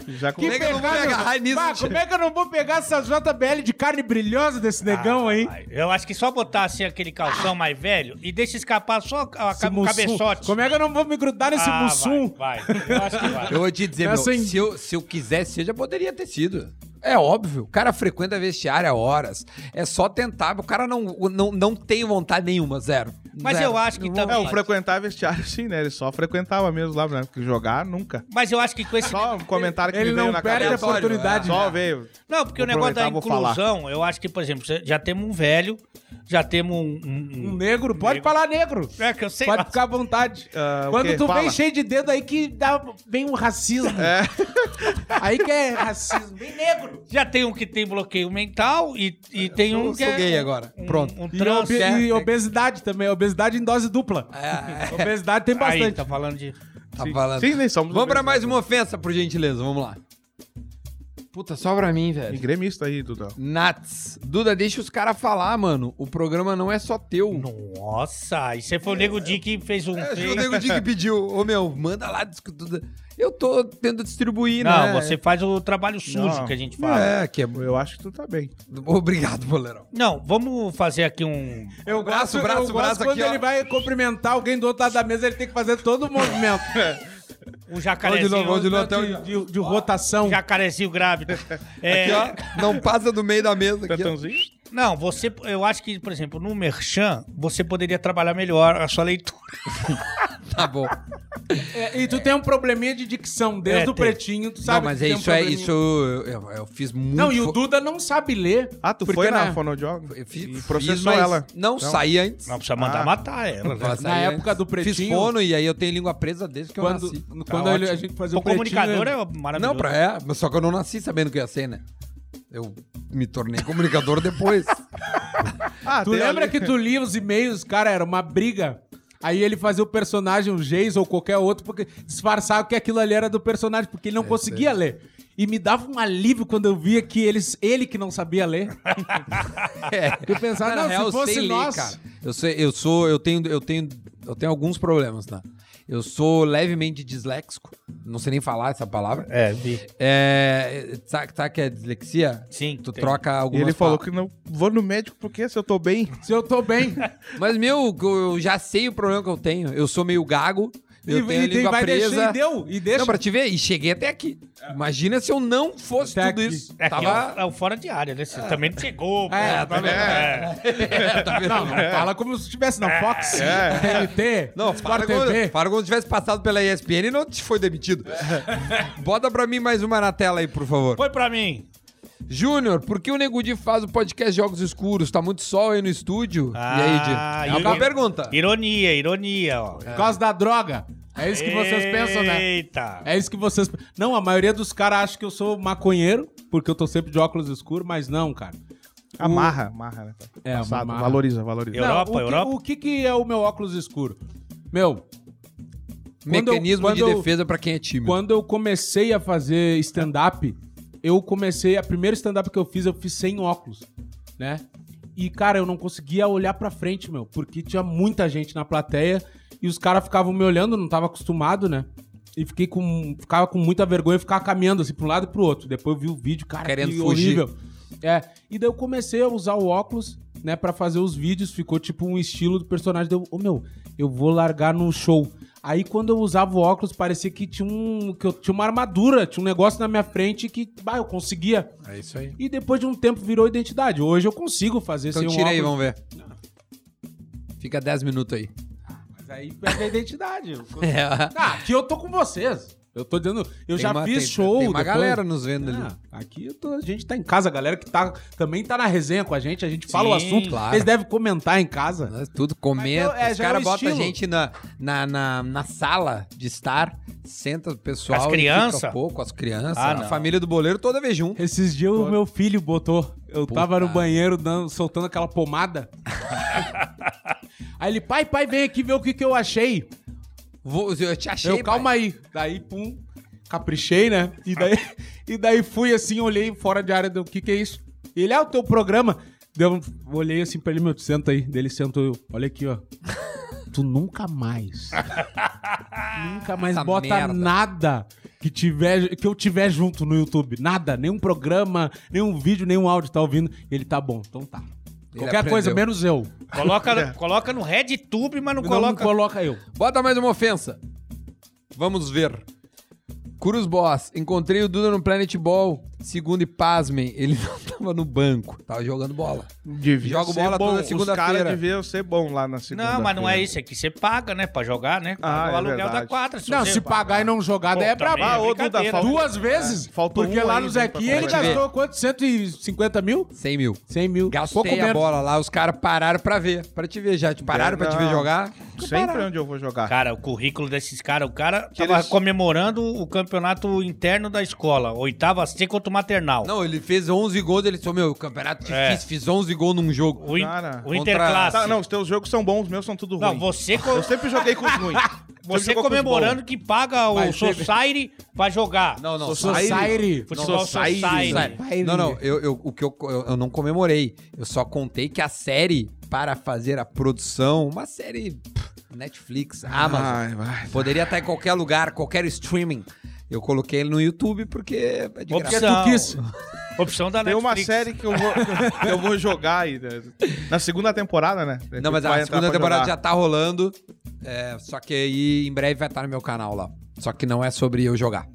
Já com... Que Como é que eu não vou agarrar nisso, Pá, como é que eu não vou pegar essa JBL de carne brilhosa desse negão aí? Eu acho que só botar assim aquele calção mais velho e deixa escapar só a, Esse a, o cabeçote. Como é que eu não vou me grudar nesse Ah, mussum? Vai, vai. Eu acho que vai. Eu vou te dizer, meu, Essa em- se, eu, se eu quisesse, eu já poderia ter sido. É óbvio, o cara frequenta vestiário há horas. É só tentar, o cara não, não, não tem vontade nenhuma, zero. Mas Zero. eu acho que também- É, o frequentar vestiário sim, né? Ele só frequentava mesmo lá, né? Porque jogar, nunca. Mas eu acho que com esse. Só um comentário que Ele me veio não na perde a cabeça. oportunidade. Só né? veio. Não, porque o negócio da inclusão, eu acho que, por exemplo, já temos um velho, já temos um. um- Um um- negro, pode negro. falar negro. É que eu sei. Pode lá. ficar à vontade. O Quando tu vem Fala. cheio de dedo aí que dá bem um racismo. É. Aí que é racismo, bem negro. Já tem um que tem bloqueio mental e, e tem um sou que é. gay agora. um- Pronto. Um E, é- e obesidade também, obesidade em dose dupla. É, é, Obesidade tem Aí, bastante. tá falando de. tá Sim. falando. Sim, nem somos Vamos pra mais uma ofensa, por gentileza, vamos lá. Puta, só pra mim, E velho. gremista aí, Duda. Nats. Duda, deixa os caras falar, mano. O programa não é só teu. Nossa, e você foi o Nego Di que fez um. É, o Nego Di que pediu. Ô, meu, manda lá. Duda. Eu tô tentando distribuir, Não, né? você faz o trabalho sujo Não. que a gente fala. É, que é... Eu acho que tu tá bem. Obrigado, boleirão. Não, vamos fazer aqui um. Eu Braço, gosto, braço, eu gosto braço quando aqui, ó. ele vai cumprimentar alguém do outro lado da mesa, ele tem que fazer todo o movimento Um jacarezinho. De novo, de novo. até o- de, de- de rotação. Jacarezinho grávido. É, Aqui, ó. Não passa do meio da mesa aqui? Não, você. Eu acho que, por exemplo, no Merchan, você poderia trabalhar melhor a sua leitura. Tá bom. É, e tu tem um probleminha de dicção, desde É, o tem. pretinho, tu sabe não, mas que é tem um isso, é probleminha. isso. Eu, eu- eu fiz muito. Não, e o fo- Duda não sabe ler. Ah, tu Porque foi na na- fonoaudióloga? eu fiz, E fiz, processou mas ela. Não, saí antes. Não precisa mandar Ah. matar ela. né? Ela Na antes. época do Fiz pretinho- fono e aí eu tenho língua presa desde que eu Quando, nasci. quando Tá ele- a ótimo. gente fazia O o pretinho... comunicador é maravilhoso. Não, pra é, mas só que eu não nasci sabendo que eu ia ser, né? Eu me tornei comunicador depois. Ah, Tu tem lembra ali- que tu lia os e-mails, cara, era uma briga. Aí ele fazia o personagem, o Geis ou qualquer outro, porque disfarçava que aquilo ali era do personagem, porque ele não conseguia ler. E me dava um alívio quando eu via que eles, ele que não sabia ler. É. Eu pensava, não, real, se fosse sei ler, nós... cara. Eu sei, eu sou, eu tenho, eu tenho, eu tenho alguns problemas, tá? Eu sou levemente disléxico. Não sei nem falar essa palavra. É, vi. É, sabe, sabe que é dislexia? Sim, Tu tem. troca E algumas ele falou que não vou no médico porque se eu tô bem. Se eu tô bem. Mas, meu, eu já sei o problema que eu tenho. Eu sou meio gago. Eu e, tenho a e língua vai presa. deixar, e deu. E deixa. Não, pra te ver, e cheguei até aqui. Imagina se eu não fosse Até tudo aqui. isso. É Tava... é o fora de área, né? Você também não chegou. É, pô, tá vendo? é. Tá vendo? Não, não fala como se estivesse na Fox, É. TNT, Não, Sport para TV. para quando tivesse passado pela ESPN e não te foi demitido. Bota pra mim mais uma na tela aí, por favor. Foi pra mim. Júnior, por que o Nego Di faz o podcast Jogos Escuros? Tá muito sol aí no estúdio? e aí, Di? Ah, É uma e- boa pergunta. Ironia, ironia, ó. Por causa da droga. É isso que vocês pensam, né? Eita. É isso que vocês. Não, a maioria dos caras acha que eu sou maconheiro, porque eu tô sempre de óculos escuros, mas não, cara. Amarra, amarra, né? É, Passado, amarra. Valoriza, valoriza. Eu- Europa, não, o que, Europa. O que, que é o meu óculos escuro? Meu, eu- Mecanismo quando de eu- defesa pra quem é tímido. quando eu comecei a fazer stand-up, eu comecei. A primeira stand-up que eu fiz, eu fiz sem óculos, né? E, cara, eu não conseguia olhar pra frente, meu, porque tinha muita gente na plateia e os caras ficavam me olhando, não tava acostumado, né? E fiquei com. Ficava com muita vergonha e ficava caminhando assim pra um lado e pro outro. Depois eu vi o vídeo, cara, Querendo que fugir. horrível. É. E daí eu comecei a usar o óculos, né, pra fazer os vídeos. Ficou tipo um estilo do personagem. Deu, ô meu, eu vou largar no show. Aí quando eu usava o óculos, parecia que tinha um. que eu tinha uma armadura, tinha um negócio na minha frente que, bah, eu conseguia. É isso aí. E depois de um tempo virou identidade. Hoje eu consigo fazer Então sem um tira aí, óculos. vamos ver. Fica 10 minutos aí. Mas aí perde a identidade. É. ah, aqui eu tô com vocês. Eu tô dizendo, eu Tem já uma- fiz tem- show. Tem uma depois- galera nos vendo ali. Ah, aqui eu tô- a gente tá em casa, a galera que tá, também tá na resenha com a gente, a gente fala o Sim, assunto, claro. eles devem comentar em casa. Nós Tudo comenta. Mas eu- é, Os é caras o botam a gente na, na, na, na sala de estar, senta o pessoal. As criança? fica pouco, as crianças. Ah, a não. família do boleiro toda vez junto. Esses dias o meu filho botou. Eu Puta. tava no banheiro dando, soltando aquela pomada. Aí ele, pai, pai, vem aqui ver o que, que eu achei. Vou, eu te achei. eu, calma aí. Daí, pum, caprichei, né? E daí, e daí fui assim, olhei fora de área do que que é isso. Ele, é o teu programa. Um- olhei assim pra ele, meu, senta aí. Daí ele sentou, eu, olha aqui, ó. Tu nunca mais. nunca mais Essa bota merda. nada que, tiver, que eu tiver junto no YouTube. Nada. Nenhum programa, nenhum vídeo, nenhum áudio tá ouvindo. Ele tá bom, então tá. Ele Qualquer aprendeu. coisa, menos eu. Coloca, coloca no RedTube, mas não, Não coloca... coloca eu. Bota mais uma ofensa. Vamos ver. Cruz Boss, encontrei o Duda no Planet Ball. Segundo e pasmem, ele não tava no banco, tava jogando bola. Devia ser bola bom. toda Os segunda-feira. caras deviam ser bom lá na segunda Não, mas não é isso, é que você paga, né, pra jogar, né? Ah, Paga o é aluguel verdade. da quadra. Não, você se pagar e não jogar, daí é também brabo. Ah, brincadeira. Duda, falta- Duas vezes? É, faltou Porque um lá no né, Zequinha pra ele ver. gastou quanto? 150 mil? 100 mil. 100 mil. Gastei Pouco a menos. bola lá, os caras pararam pra ver. Pra te ver já. Te pararam pra te ver Não. jogar? Sempre onde eu vou jogar. Cara, o currículo desses caras, o cara Que tava eles- comemorando o campeonato interno da escola, oitava C contra maternal. Não, ele fez 11 gols, ele falou, meu, campeonato difícil, É. fiz 11 gols num jogo. O, in- Cara, o contra- Interclasse. Tá, não, os teus jogos são bons, os meus são tudo Não, ruins. você, co- Eu sempre joguei com os ruins. você jogou com comemorando que paga o Mas teve- Society pra jogar. Não, não, Society. Futebol Society. Society. Não, não, eu, eu- o que eu, eu, eu não comemorei. Eu só contei que a série, para fazer a produção, uma série Netflix, Amazon, Ai, vai. poderia estar em qualquer lugar, qualquer streaming. Eu coloquei ele no YouTube porque é de Opção. graça. Opção da Tem uma Netflix. série que eu vou, que eu vou jogar aí. né? Na segunda temporada, né? Não, mas Vai a segunda temporada jogar. já tá rolando. é, só que aí em breve vai estar no meu canal lá. Só que não é sobre eu jogar.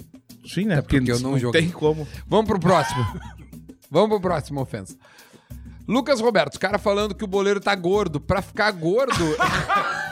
Sim, né? Até porque eu não joguei. tem como. Vamos pro próximo. Vamos pro próximo ofensa. Lucas Roberto, os cara falando que o boleiro tá gordo. Pra ficar gordo,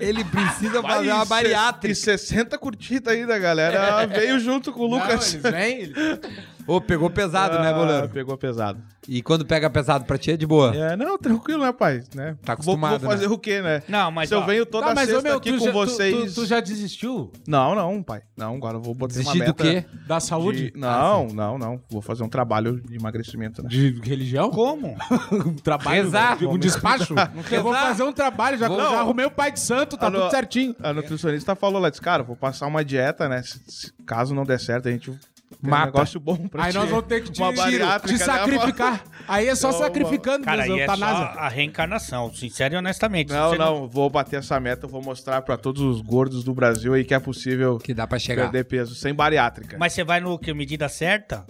ele precisa fazer uma E bariátrica. 60 curtidas aí da galera veio junto com o Lucas. Não, eles vêm, eles- Ô, pegou pesado, né, Ah, boleiro? Pegou pesado. E quando pega pesado pra ti é de boa. É, não, tranquilo, né, pai? Né? Tá vou, acostumado, vou fazer o quê, né? Não, mas Se eu ó, venho toda Tá, mas, sexta meu, aqui com já, vocês... Tu, tu já desistiu Não, não, pai. Não, agora eu vou botar Desistir uma do meta... quê? da saúde? de- Não, não, não. Vou fazer um trabalho de emagrecimento, né? De religião? Como? Um trabalho? Rezar. de- Um despacho? eu vou fazer um trabalho, já, Vou- já arrumei o pai de santo, tá Ah, não. tudo certinho. A nutricionista falou lá, disse, cara, vou passar uma dieta, né? Se, se- caso não der certo, a gente tem Mata. um negócio bom pra Aí ti. nós vamos ter que te, Uma te né? sacrificar. Aí é só Não, sacrificando Cara, aí é só eutanásia. a reencarnação, sincero e honestamente. Não, você não, vou bater essa meta, eu vou mostrar pra todos os gordos do Brasil aí que é possível Que dá pra chegar. perder peso sem bariátrica. Mas você vai no que medida certa?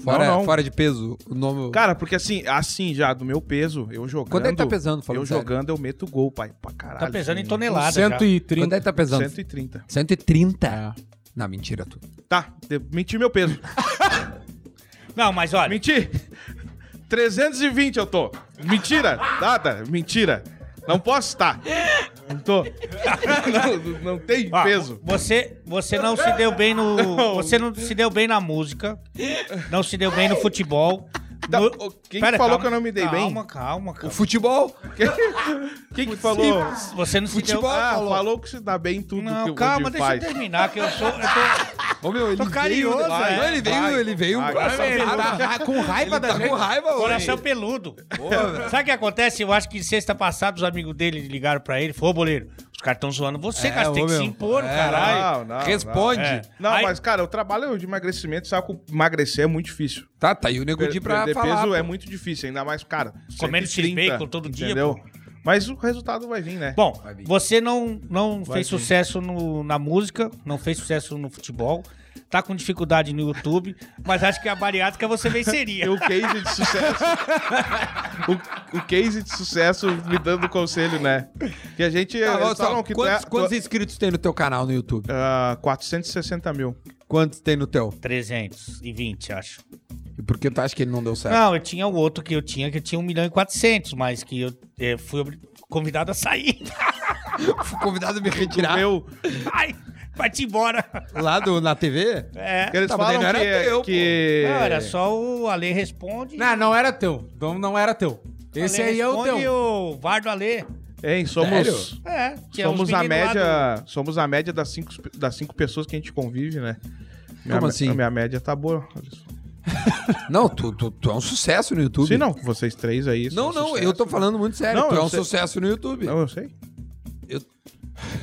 Fora, Não, não. fora de peso, o nome... Cara, porque assim, assim já, do meu peso, eu jogando... Quanto é que tá pesando, falando Eu sério? jogando, eu meto gol, pai, pra caralho. Tá pesando em já. 130. Quanto é que tá pesando? 130. 130. Não, mentira tu. Tá, de- menti meu peso. Não, mas olha, Menti! 320 eu tô. Mentira! Nada, mentira. Não posso estar. Não tô. Não, não tem ó, peso. Você, você não se deu bem no. Você não se deu bem na música. Não se deu bem no futebol. Tá, no- quem que falou que eu não me dei bem? Calma, calma, O calma. futebol? Quem que falou? Você não se deu Futebol, Ah, falou. falou que se dá bem em tudo Não, que calma, deixa faz. eu terminar, que eu sou. Eu tô, Ô, meu, ele Tô carinhoso, veio, é. Não, ele veio, Vai, ele veio. vai. coração Ele peludo. tá com raiva Ele da tá gente. com raiva hoje. coração peludo. Sabe o que acontece? Eu acho que sexta passada os amigos dele ligaram pra ele falou: Ô, boleiro, os caras estão zoando você, É, cara. Você tem que se impor, É, caralho. Não, não, Responde. É. Não, Aí- mas, cara, o trabalho de emagrecimento, sabe que emagrecer é muito difícil. Tá, tá aí o Nego Di pra Perder falar. peso pô. é muito difícil, ainda mais, cara. Comendo 130, X-Bacon todo dia, Entendeu? Mas o resultado vai vir, né? Bom, vir. você não, não Vai fez vir. sucesso no- na música, não fez sucesso no futebol, tá com dificuldade no YouTube, mas acho que a bariátrica você E venceria. o case de sucesso. o, o case de sucesso me dando conselho, né? Que a gente. Tá, falam que tu quantos, é- tu- quantos inscritos tem no teu canal no YouTube? Ah, 460 mil. Quantos tem no teu? 320, acho. E por que tu acha que ele não deu certo? Não, eu tinha o outro que eu tinha, que tinha 1 milhão e 400, mas que eu eh, fui convidado a sair. Fui convidado a me O retirar meu. Ai, vai-te embora. lá do, na TV? É. Que eles Tá, falam não que. era teu, que... Não, era só o Ale responde. Não, não era teu. Então não era teu. Esse Ale aí é o teu. o Vardo Ale. Hein, somos. Sério? É, tinha Somos a média. Somos a média das cinco, das cinco pessoas que a gente convive, né? Minha, Como assim? A minha média tá boa. olha só. Não, tu, tu, tu é um sucesso no YouTube. Sim, não, vocês três aí. Não, não, sucesso, eu tô né? falando muito sério. Não, tu é eu um sei. sucesso no YouTube. Não, eu sei.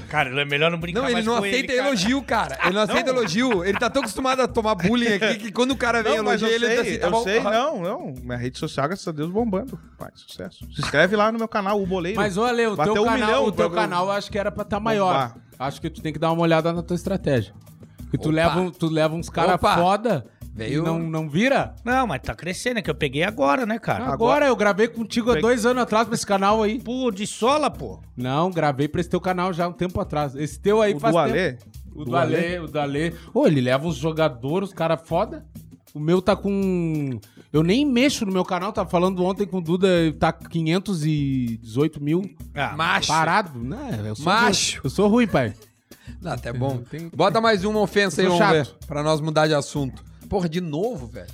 Cara, é melhor não brincar Não, ele mais não com aceita ele, cara. elogio, cara. Ele não aceita elogio. Ele tá tão acostumado a tomar bullying aqui que quando o cara vem Não, eu elogiar ele, ele tá assim, tá eu bom. sei, não, não. Minha rede social, graças a Deus, bombando. Pai, sucesso. Se inscreve lá no meu canal, o Boleiro. Mas, Ale, o Bateu teu um canal, milhão o teu pra- canal eu acho que era pra estar maior. Bombar. Acho que tu tem que dar uma olhada na tua estratégia. Porque tu Opa. leva, tu leva uns caras Opa. foda Veio- e não, não vira. Não, mas tá crescendo, é que eu peguei agora, né, cara? Agora, eu gravei contigo há dois anos atrás pra esse canal aí. Pô, de sola, pô. Não, gravei pra esse teu canal já há um tempo atrás. Esse teu aí o faz do tempo. Alê. O do Alê, o do Alê. Ô, ele leva uns jogadores, os caras foda. O meu tá com... Eu nem mexo no meu canal, tava falando ontem com o Duda, tá com 518 mil Ah, Macho. parado. Não, eu sou Macho. ruim. Eu sou ruim, pai. Não, até bom. Tem- Bota mais uma ofensa aí, Sou vamos ver. chato. Pra nós mudar de assunto. Porra, de novo, velho.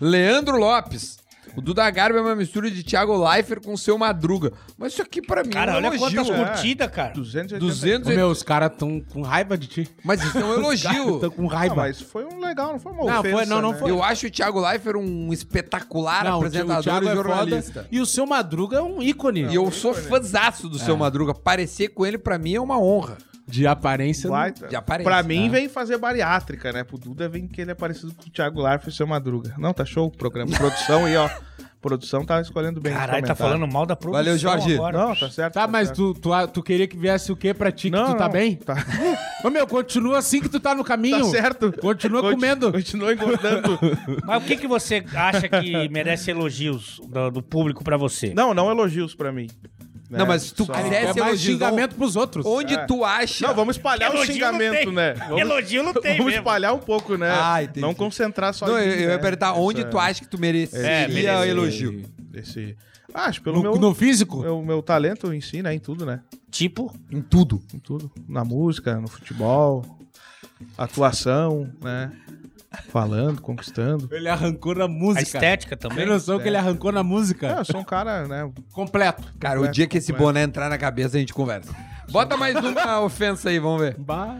Leandro Lopes. O Duda Garbi é uma mistura de Thiago Leifert com o seu Madruga. Mas isso aqui pra mim cara, é um olha elogio. quantas é. curtidas, cara. 280. 200 Ô, meu, os caras tão com raiva de ti. Mas isso é um elogio. Tão com Não, raiva. mas foi um legal, não foi uma Não, ofensa, foi- não, não né? foi. Eu acho o Thiago Leifert um espetacular Não, o apresentador Thiago e é jornalista. foda. E o seu Madruga é um ícone. E eu sou fãzaço do seu Madruga. Parecer com ele, pra mim, é uma honra. De aparência. Vai, De aparência. Pra mim, né? vem fazer bariátrica, né? Pro Duda vem que ele é parecido com o Thiago Larf e o seu Madruga. Não, tá show o programa. Produção aí, ó. Produção tá escolhendo bem. Caralho, tá falando mal da produção Valeu, Jorge. agora. Não, tá certo. Tá, mas certo. tu, tu, tu queria que viesse o quê pra ti? Não, que tu tá não, bem? Tá, Ô, meu, continua assim que tu tá no caminho. tá certo. Continua Conti- comendo. Continua engordando. Mas o que, que você acha que merece elogios do, do público pra você? não, não elogios pra mim. Né? Não, mas se tu Só- quiser- É mais elogio, xingamento pros outros. Onde É. tu acha... Não, vamos espalhar o Elogio não xingamento, né? Vamos, Elogio não tem vamos mesmo. espalhar um pouco, né? Ah, entendi. Não concentrar só Não, em eu, eu ia né? perguntar onde Essa- tu acha que tu merecia É, merecia. elogio. Esse... Ah, acho pelo No, meu, no físico? meu, meu talento em si, né? Em tudo, né? Tipo, Em tudo. Em tudo. Na música, no futebol, atuação, né? Falando, conquistando. Ele arrancou na a música. estética Tem também. noção que ele arrancou na É, música? eu sou um cara, né? Completo. Cara, o Completo, dia que esse boné entrar na cabeça, a gente conversa. Bota mais uma ofensa aí, vamos ver. Bah.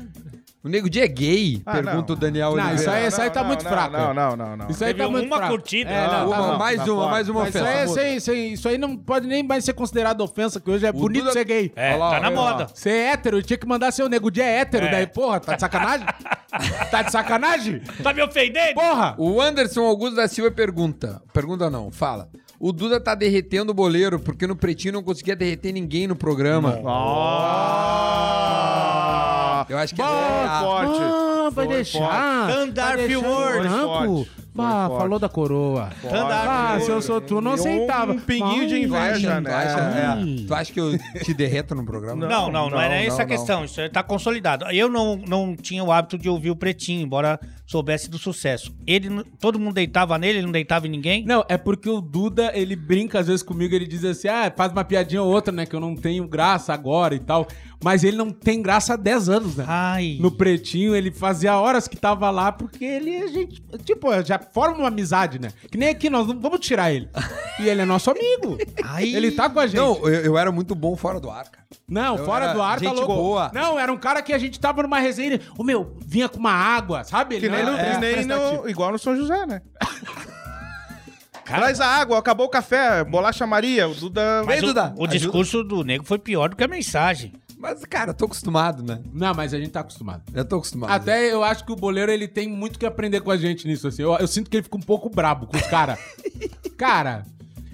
O Nego Dia é gay? Ah, Pergunta não. o Daniel Não, Oliveira. isso aí- essa não, tá não, muito não, fraca. Não, não, não, não. Isso aí Teve tá muito uma fraco. curtida. É, não, Uma, tá mais tá uma, fora. mais uma Mas isso, ofensa. aí, isso, aí, isso, aí, isso aí não pode nem mais ser considerado ofensa, que hoje é bonito Duda- ser gay. É, lá, tá na moda. Ser hétero, tinha que mandar ser o nego dia hétero. É. Daí, porra, tá de sacanagem? tá de sacanagem? Tá me ofendendo? Porra! O Anderson Augusto da Silva pergunta. Pergunta não, fala. O Duda tá derretendo o boleiro porque no Pretinho não conseguia derreter ninguém no programa. Ah! Eu acho que Foi é forte. Ah, vai Foi deixar. Andar o branco. Forte. Ah, Foi falou da coroa. Andar Ah, se eu sou tu, não E um aceitava. pinguinho de inveja, Tu né? é, tu acha que eu te derreto no programa? Não, não, não, não, era não, essa a não. questão. Isso tá consolidado. Eu não, não tinha o hábito de ouvir o Pretinho, embora soubesse do sucesso. Ele, todo mundo deitava nele, ele não deitava em ninguém. Não, é porque o Duda, ele brinca às vezes comigo, ele diz assim, ah, faz uma piadinha ou outra, né, que eu não tenho graça agora e tal. Mas ele não tem graça há 10 anos, né? Ai. No Pretinho, ele fazia horas que tava lá, porque ele, a gente, tipo, já forma uma amizade, né? Que nem aqui, nós não vamos tirar ele. E ele é nosso amigo. Ai. Ele tá com a gente. Não, eu, eu era muito bom fora do ar, cara. Não, Eu fora do ar tá gente louco. boa. Não, era um cara que a gente tava numa resenha. O meu, vinha com uma água, sabe? Ele Que nem, não no, que nem no, igual no São José, né? Traz a água, acabou o café, bolacha Maria, o Duda... Mas Vem, o, Duda, o ajuda. discurso do nego foi pior do que a mensagem. Mas, cara, eu tô acostumado, né? Não, mas a gente tá acostumado. Eu tô acostumado. Até eu acho que o boleiro ele tem muito que aprender com a gente nisso. Assim. Eu, eu sinto que ele fica um pouco brabo com os caras. cara.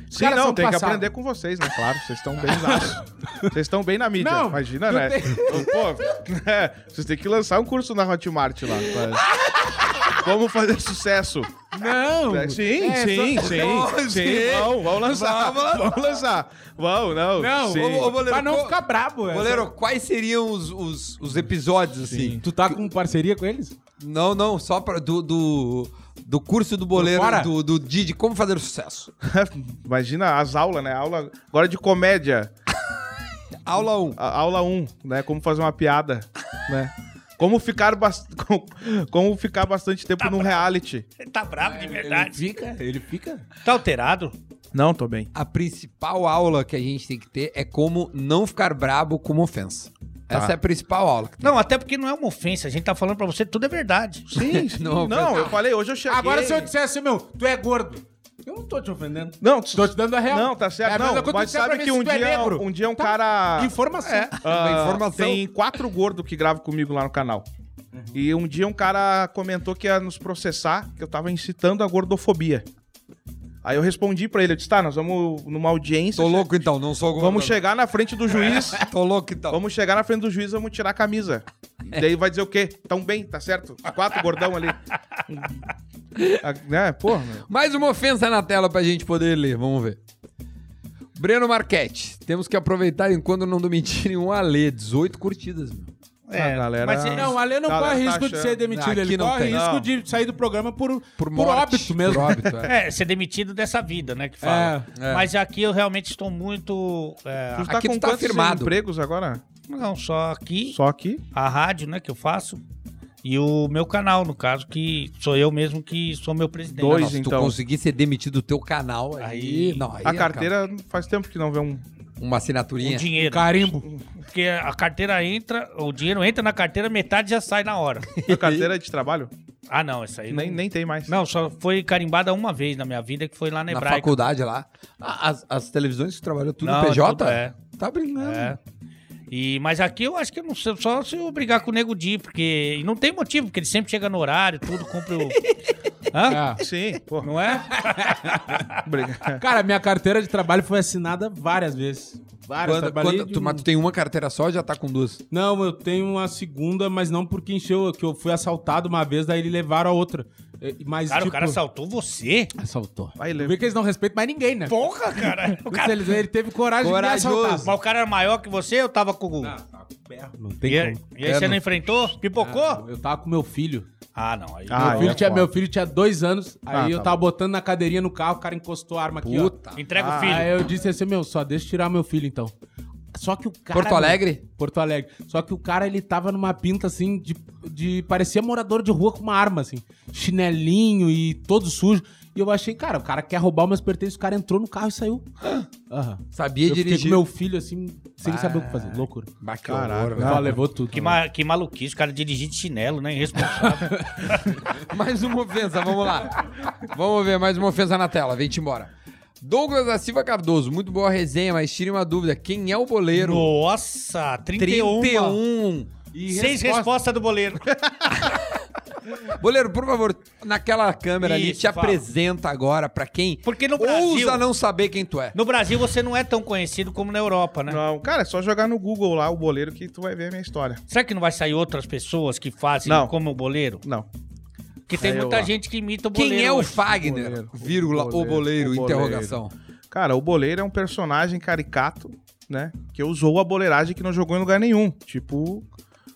os Sim, caras não, tem que passados. aprender com vocês, né? Claro, vocês estão bem laço. Vocês estão bem na mídia, Não, imagina, né? tem- Pô, é, vocês têm que lançar um curso na Hotmart lá. pra- Como fazer sucesso. Não. É, sim, É, sim, só- sim, Não, sim. sim. Vamos, vamos lançar. Vamos Vamos lançar. Vamos, não. Não, sim. ô, ô, Boleiro, pra não qual- ficar brabo. essa- Goleiro, quais seriam os, os, os episódios, assim? Tu tá com parceria com eles? Não, não, só pra, do, do, do curso do boleiro, do, do Didi, como fazer sucesso. Imagina as aulas, né? Aula agora de comédia. Aula 1. A- aula 1, né? Como fazer uma piada, né? Como ficar, bas- como, ficar bastante tempo num reality. Ele tá bravo de Ele verdade. fica, ele fica. Tá alterado? Não, tô bem. A principal aula que a gente tem que ter é como não ficar brabo com uma ofensa. Essa é a principal aula. que tem. Não, até porque não é uma ofensa. A gente tá falando pra você, tudo é verdade. Sim, sim. Não, Não, eu falei, hoje eu cheguei... Agora, se eu dissesse, meu, tu é gordo. Eu não tô te ofendendo. Não, Tô te dando a real. Não, tá certo. É a mesma não, mas sabe que um é dia, negro. um dia um Tá. cara... Informação. Ah, Uma informação. Tem quatro gordos que gravam comigo lá no canal. Uhum. E um dia um cara comentou que ia nos processar, que eu tava incitando a gordofobia. Aí eu respondi pra ele, eu disse, tá, nós vamos numa audiência... Tô louco então, não sou gordo. Vamos chegar na frente do juiz, Tô louco então. vamos chegar na frente do juiz, vamos tirar a camisa. E daí vai dizer o quê? Tão bem, tá certo? Quatro gordão ali. É, porra, meu. Mais uma ofensa na tela pra gente poder ler, vamos ver. Breno Marquete, temos que aproveitar enquanto não demitirem um Alê, 18 curtidas. meu. A galera- mas é- Não, o Alê não corre tá risco de ser demitido. Aqui Ele não corre tem. risco Não. de sair do programa por, Por por, óbito mesmo. Por óbito, é. É, ser demitido dessa vida, né? Que fala. É, é. Mas aqui eu realmente estou muito. é, Tu tá Aqui com tu tá quantos firmado. empregos agora? não, só aqui, Só aqui? a rádio, né, que eu faço. E o meu canal, no caso, que sou eu mesmo que sou meu presidente. Dois, Não, se tu então. conseguir ser demitido do teu canal, aí... Aí- não, aí A acaba. carteira faz tempo que não vê um... Uma assinaturinha. dinheiro. Carimbo. Porque a carteira entra, o dinheiro entra na carteira, metade já sai na hora. A carteira de trabalho? Ah, não, isso aí Nem, não. nem tem mais. Não, só foi carimbada uma vez na minha vida, que foi lá na Na Hebraica. faculdade lá. Ah, As, as televisões que trabalhou tudo Não, no PJ? tudo é. Tá brincando. É. E, mas aqui eu acho que eu não sei, só se eu brigar com o Nego Di, porque. E não tem motivo, porque ele sempre chega no horário, tudo, cumpre o. Hã? É. Sim, porra. Não é? Obrigado. Cara, minha carteira de trabalho foi assinada várias vezes. Várias. Quando, trabalhei quando de tu, um- mas tu tem uma carteira só ou já tá com duas? Não, eu tenho uma segunda, mas não porque encheu, que eu fui assaltado uma vez, daí eles levaram a outra. É, Mas, Cara, tipo, o cara assaltou você? assaltou. Vai, Vê que eles não respeitam mais ninguém, né? Porra, cara. O cara... Ele, ele teve coragem de Corajoso. me assaltar. Mas o cara era maior que você eu tava com o. Não, tá com ferro, não tem E, aí- como. e aí você não enfrentou? Pipocou? Eu tava com meu filho. Ah, não. Aí... Ah, meu, filho é tinha, meu filho tinha dois anos, Ah, aí eu tá tava botando na cadeirinha no carro, o cara encostou a arma aqui, Puta. Entrega Ah, o filho. Aí eu disse assim, meu, só deixa eu tirar meu filho então. Só que o cara... Porto Alegre? Porto Alegre. Só que o cara, ele tava numa pinta, assim, de... de parecia morador de rua com uma arma, assim. Chinelinho e todo sujo. E eu achei, cara, o cara quer roubar meus pertences, o cara entrou no carro e saiu. Aham. Sabia Eu fiquei com dirigir. meu filho, assim, sem Ah. saber o que fazer. Loucura. Bah, que Caraca. horror, Ela velho. levou tudo. Que, ma- que maluquice, o cara dirigir de chinelo, né? Irresponsável. Mais uma ofensa, vamos lá. Vamos ver, mais uma ofensa na tela. Vem-te embora. Douglas da Silva Cardoso, muito boa resenha, mas tire uma dúvida. Quem é o boleiro? Nossa, 31. 31. E Seis resposta- respostas do boleiro. Boleiro, por favor, naquela câmera ali, Isso, te fala. apresenta agora pra quem Porque no Brasil. ousa não saber quem tu é. No Brasil você não é tão conhecido como na Europa, né? Não, cara, é só jogar no Google lá o boleiro que tu vai ver a minha história. Será que não vai sair outras pessoas que fazem Não. como o boleiro? Não. Porque tem É muita gente que imita o boleiro. Quem é o hoje. Fagner? Boleiro. Vírgula, o Boleiro, boleiro, o boleiro. interrogação. Cara, o boleiro é um personagem caricato, né? Que usou a boleiragem que não jogou em lugar nenhum. Tipo,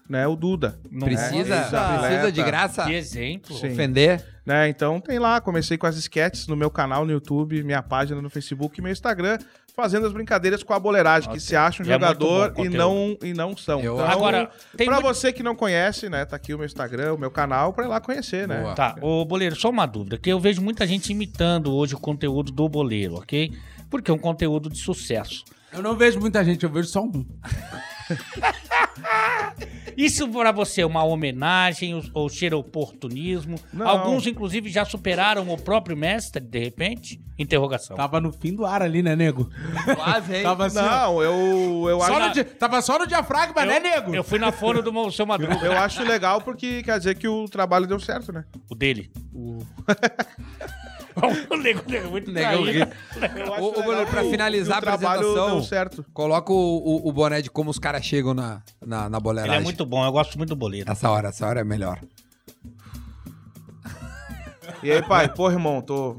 né, o Duda. Não Precisa, é? precisa de graça Que exemplo. Sim. ofender? Né? Então tem lá, comecei com as sketches no meu canal no YouTube, minha página no Facebook e meu Instagram, fazendo as brincadeiras com a boleiragem, que se acha um E é jogador o e não, e não são. Eu- Então, Agora, tem pra muito- você que não conhece, né, tá aqui o meu Instagram, o meu canal, pra ir lá conhecer, né? Boa. Tá, ô Boleiro, só uma dúvida, que eu vejo muita gente imitando hoje o conteúdo do Boleiro, ok? Porque é um conteúdo de sucesso. Eu não vejo muita gente, eu vejo só um. Isso pra você é uma homenagem ou- cheira oportunismo? Não. Alguns, inclusive, já superaram o próprio mestre, de repente? Interrogação. Tava no fim do ar ali, né, nego? Quase, hein? Tava assim, ó. Não, eu, eu, Só acho, di- Tava só no diafragma, né, nego? Eu fui na fono do seu Madruga, eu acho legal porque quer dizer que o trabalho deu certo, né? o dele. o nego, nego, muito traído. Eu acho Ô, ô, legal Boleiro, pra o- finalizar a o apresentação- certo. Coloca o, o, o boné de como os caras chegam na, na, na Ele é muito bom, eu gosto muito do Boleiro. Essa hora, essa hora é melhor. E aí, pai, pô, irmão, tô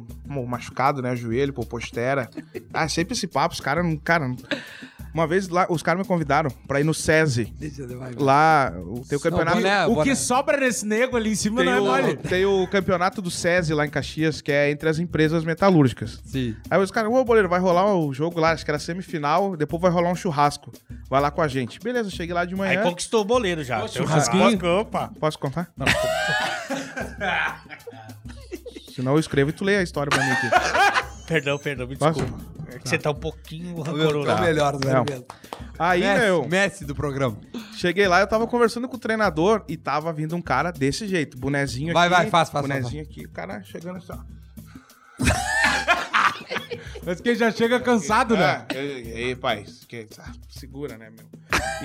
machucado, né? Joelho, pô, postera. Ah, sempre esse papo, os caras não. Cara, não- uma vez lá, os caras me convidaram pra ir no SESI. Deixa eu ver. Lá, o- tem o campeonato. boné, o boné. que sobra nesse nego ali em cima Tem não é o, mole. tem o campeonato do SESI lá em Caxias, que é entre as empresas metalúrgicas. Sim. Aí os caras, ô, boleiro, vai rolar o jogo lá, acho que era semifinal, depois vai rolar um churrasco. Vai lá com a gente. Beleza, cheguei lá de Aí manhã. conquistou o Boleiro já. Ô, Tem um churrasquinho. churrasco, Opa. Posso contar? Senão eu escrevo e tu lê a história pra mim aqui. Perdão, perdão, me Posso? É que você tá um pouquinho rancoroso. o melhor, Não. mesmo. Aí, Messi, meu, Messi do programa. Cheguei lá, eu tava conversando com o treinador e tava vindo um cara desse jeito, bonezinho Vai, aqui. vai, faz, faz, Bonezinho aqui, o cara chegando assim, ó. Mas que já chega cansado, né? É, e e aí, pai, que- ah, segura, né, meu?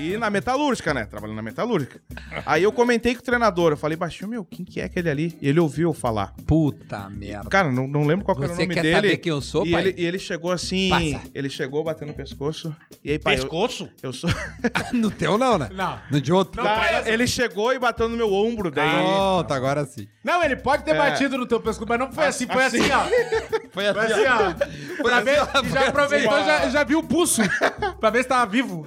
E na metalúrgica, né? Trabalhando na metalúrgica. Aí eu comentei com o treinador, eu falei, baixinho, meu, quem que é aquele ali? E ele ouviu eu falar. Puta merda. Cara, não, não lembro qual que era o Você nome quer dele. saber quem eu sou, e pai? Ele, e ele chegou assim, Passa. ele chegou batendo no pescoço. E aí, pai, eu, Pescoço? eu sou... No teu não, né? Não. No de outro. Tá, ele chegou e bateu no meu ombro, daí... Pronto, agora sim. Não, ele pode ter É. batido no teu pescoço, mas não foi assim, foi assim, Assim. ó. Foi Foi assim, ó. Pra ver, e já aproveitou, ó. já, já viu o pulso. pra ver se tava vivo.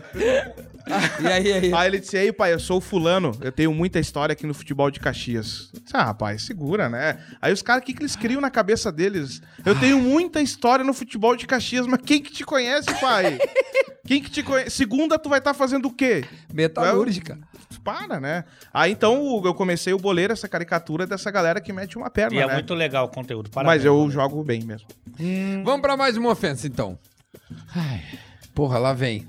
E aí, e aí? Aí ele disse, ei, pai, eu sou o fulano, eu tenho muita história aqui no futebol de Caxias. Eu disse, ah, rapaz, segura, né? Aí os caras, o que, que eles criam na cabeça deles? Eu tenho muita história no futebol de Caxias, mas quem que te conhece, pai? Quem que te conhece? Segunda, tu vai estar fazendo o quê? Metalúrgica. Para, né? Aí então eu comecei o boleiro, essa caricatura dessa galera que mete uma perna, E é né? muito legal o conteúdo. Parabéns. Mas eu jogo bem mesmo. Vamos pra mais uma ofensa, então. Ai, porra, lá vem.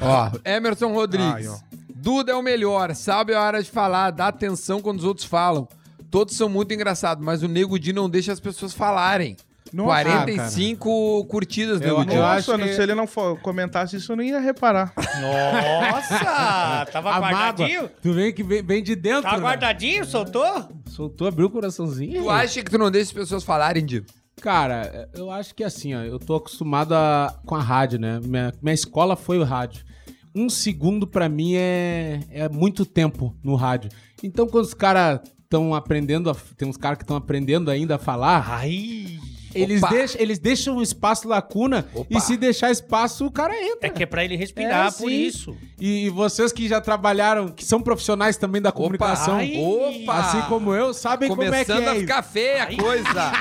Ó, Emerson Rodrigues. Ai, ó. Duda é o melhor, sabe a hora de falar, dá atenção quando os outros falam. Todos são muito engraçados, mas o Nego Di não deixa as pessoas falarem. Nossa, 45 curtidas, Eu- Nego Di. eu acho Nossa, que- se ele não for- comentasse isso, eu não ia reparar. Nossa! Tava guardadinho? Tu vem que vem, vem de dentro, Tava né? guardadinho? Soltou? Soltou, abriu o coraçãozinho. Tu acha que tu não deixa as pessoas falarem, Di? Cara, eu acho que assim, ó, eu tô acostumado a- com a rádio, né? Minha, minha escola foi o rádio. Um segundo pra mim é, é muito tempo no rádio. Então, quando os caras estão aprendendo, a- tem uns caras que estão aprendendo ainda a falar, Ai! Eles deixam, eles deixam um espaço lacuna Opa. e se deixar espaço, o cara entra. É que é pra ele respirar, É, por sim. isso. E, e vocês que já trabalharam, que são profissionais também da comunicação. Opa! assim como eu, sabem como é que Começando é. a ficar feia a coisa.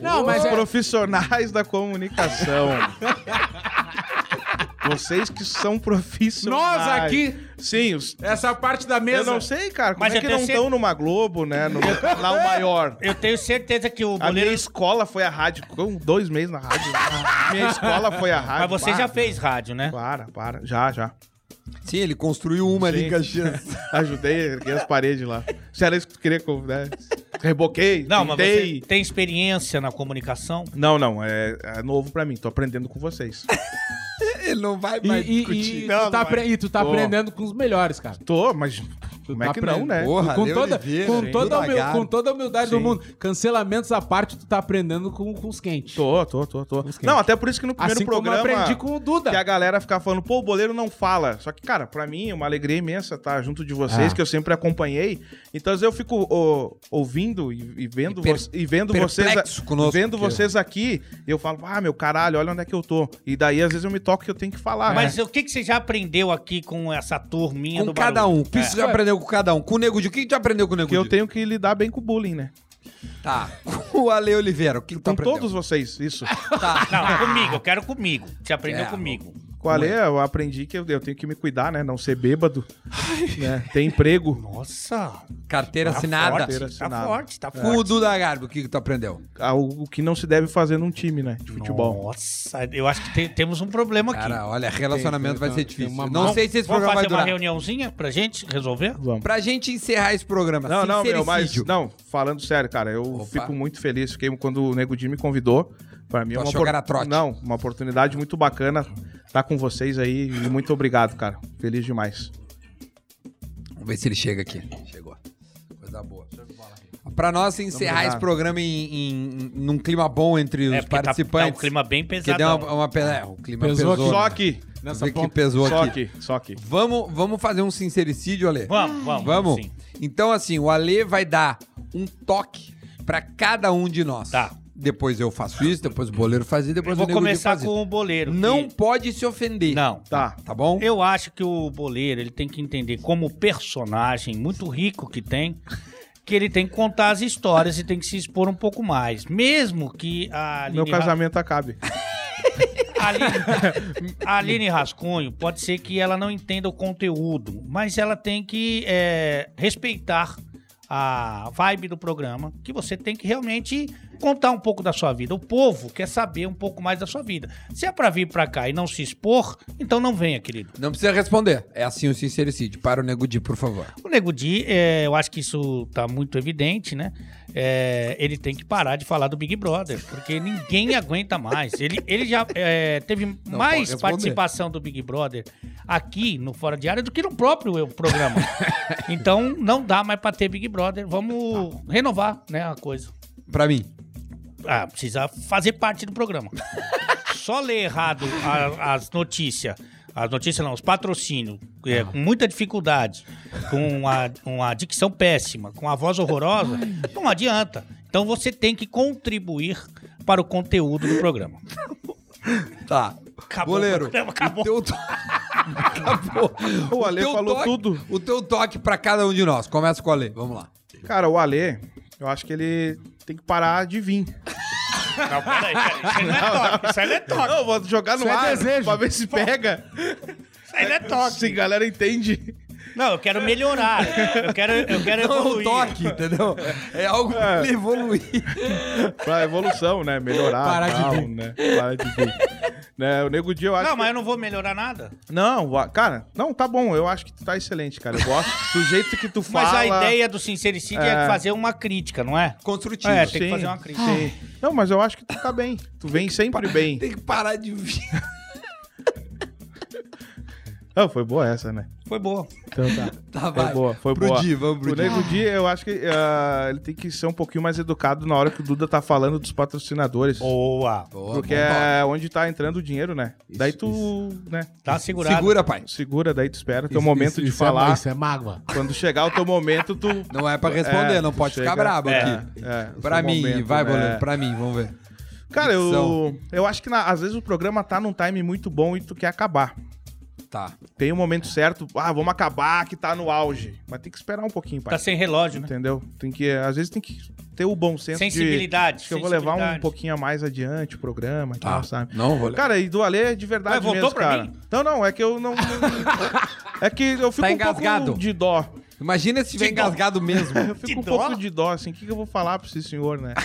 Não, mas Os é, profissionais da comunicação. Vocês que são profissionais. nós aqui, Sim, os... essa parte da eu mesa. não sei, cara. Como Mas é eu que não cer- estão numa Globo, né? No canal maior. Eu tenho certeza que o A minha escola foi a rádio. Com dois meses na rádio. minha escola foi a rádio. Mas você Para, já fez rádio, né? Para, para. Já, já. Sim, ele construiu uma ali em Sim. Caxias. Ajudei, erguei as paredes lá. Se era isso que tu queria, que eu, né? Reboquei, Não, mas pintei. você tem experiência na comunicação? Não, não, é, é novo pra mim. Tô aprendendo com vocês. Ele não vai mais e- discutir. e Não, tu tá, não é. e tu tá Tô. aprendendo com os melhores, cara. Tô, mas como é tá que não, aprendendo. né? Porra, com, toda, Oliveira, com, toda a humil- com toda a humildade do Sim. mundo. Cancelamentos à parte, tu tá aprendendo com, com os quentes. Tô, tô, tô, tô. Não, até por isso que no primeiro assim como eu programa... aprendi com o Duda. Que a galera ficava falando, pô, o boleiro não fala. Só que, cara, pra mim é uma alegria imensa estar junto de vocês, Ah. que eu sempre acompanhei. Então, às vezes eu fico ó, ouvindo e, e vendo, E per- vo- e vendo vocês. conosco, vendo porque- vocês aqui, eu falo, ah, meu caralho, olha onde é que eu tô. E daí, às vezes, eu me toco que eu tenho que falar. Mas o que, que você já aprendeu aqui com essa turminha Com do cada barulho? um. O que É. você já aprendeu com cada um? Com o Nego Di. O que tu aprendeu com o Nego Que eu Di? tenho que lidar bem com o bullying, né? Tá. Com o Ale Oliveira. O que tu Com aprendeu? todos vocês, isso. Tá. Não, comigo, eu quero comigo. Você aprendeu É, comigo. A Lê, eu aprendi que eu, eu tenho que me cuidar, né? Não ser bêbado. né? Ter emprego. Nossa, Carteira tá assinada. forte, Carteira tá assinada. forte, tá forte. o Duda Garbo, o que que tu aprendeu? Ah, O, que não se deve fazer num time, né? De futebol. Nossa, eu acho que tem- temos um problema aqui. Cara, olha, relacionamento Tem- vai ser difícil. uma- Não Vamos- sei se esse vamos programa vai fazer uma durar. reuniãozinha pra gente resolver? Vamos. Pra gente encerrar esse programa, Não, não, meu, mas. Não, falando sério, cara, eu Opa. fico muito feliz. Fiquei quando o Nego Di me convidou. Pra mim é uma era trote? Não, uma oportunidade muito bacana estar com vocês aí. E muito obrigado, cara. Feliz demais. Vamos ver se ele chega aqui. Chegou. Coisa boa. Pra nós encerrar esse programa em, em- num clima bom entre os É, porque tá, tá participantes. um clima bem que pesado. deu uma, uma pe- é, o clima Pesou pesou. aqui. Só né? aqui. Nessa que pesou Só aqui. aqui. Só aqui. Vamos, vamos fazer um sincericídio, Ale? Vamos, vamos. Vamos? sim. Então, assim, o Ale vai dar um toque pra cada um de nós. Tá. Depois eu faço isso, depois o boleiro faz isso, Eu depois vou o começar com o boleiro. Não que- pode se ofender. Não. Tá. Tá bom? Eu acho que o boleiro ele tem que entender como personagem muito rico que tem, que ele tem que contar as histórias e tem que se expor um pouco mais. Mesmo que a Meu Aline, Ra- casamento acabe. a Aline, a Aline Rascunho pode ser que ela não entenda o conteúdo, mas ela tem que é, respeitar a vibe do programa, que você tem que realmente contar um pouco da sua vida. O povo quer saber um pouco mais da sua vida. Se é pra vir pra cá e não se expor, então não venha, querido. Não precisa responder. É assim o sincericídio. Para o Nego Di, por favor. O Nego Di, é, eu acho que isso tá muito evidente, né? É, ele tem que parar de falar do Big Brother, porque ninguém aguenta mais. Ele, ele já é, teve pode mais participação do Big Brother aqui no Fora de Área do que no próprio eu- programa. então não dá mais pra ter Big Brother. Vamos renovar, né, a coisa. Pra mim. Ah, precisa fazer parte do programa. Só ler errado a- as notícias. As notícias não, os patrocínios, é, com muita dificuldade, com uma, uma dicção péssima, com a voz horrorosa, não adianta. Então você tem que contribuir para o conteúdo do programa. Tá. Acabou Goleiro. o programa, acabou. O teu to- acabou. O Ale teu falou toque- tudo. O teu toque pra cada um de nós. Começa com o Ale. Vamos lá. Cara, o Ale, eu acho que ele tem que parar de vir. Não, peraí, peraí. Isso aí não é toque. Isso aí não é toque. Não, vou jogar no Isso é ar desejo. pra ver se pega. Isso aí não é toque. Se a galera entende. Não, eu quero melhorar. Eu quero, eu quero Não é um evoluir. toque, entendeu? É algo pra ele evoluir. Pra evolução, né? Melhorar. Parar de vir. Né? Parar de vir. né? O Nego Dia, eu acho Não, que- mas eu não vou melhorar nada. Não, cara, não, tá bom. Eu acho que tu tá excelente, cara. Eu gosto do jeito que tu fala. Mas a ideia do sincericídio é. É. fazer uma crítica, não é? Construtivo. É, tem que Sim, fazer uma crítica. sim. Não, mas eu acho que tu tá bem. Tu vem sempre bem. Tem que parar de vir. Não, foi boa essa, né? Foi boa. Então tá. Tá, Foi vai. boa, foi pro boa. Di, vamos pro O Di. Nego Di, eu acho que ah, ele tem que ser um pouquinho mais educado na hora que o Duda tá falando dos patrocinadores. Boa. Boa, porque toque. é onde tá entrando o dinheiro, né? daí tu, né, Tá segurado. Segura, pai. segura, daí tu espera teu Isso- momento isso- de isso falar. É, isso é mágoa. Quando chegar o teu momento, tu. Não é pra responder, É, não pode chega- ficar brabo é, aqui. É, Pra mim, momento, vai, né? Pra mim, vamos ver. Cara, eu, eu acho que na- às vezes o programa tá num time muito bom e tu quer acabar. Tá. Tem um momento certo, ah, vamos acabar que tá no auge. Mas tem que esperar um pouquinho, pai. Tá sem relógio, né? Entendeu? Tem que, às vezes tem que ter o bom senso de... Sensibilidade. Acho que eu vou levar um pouquinho a mais adiante o programa Tá. tal, sabe? Não, vou Cara, e do Alê de verdade Ué, voltou mesmo, pra cara. mim? Não, não, é que eu não... é que eu fico Tá um engasgado. pouco de dó. Imagina se tiver engasgado mesmo. Eu fico De um dó? pouco de dó, assim. O que, que eu vou falar pra esse senhor, né?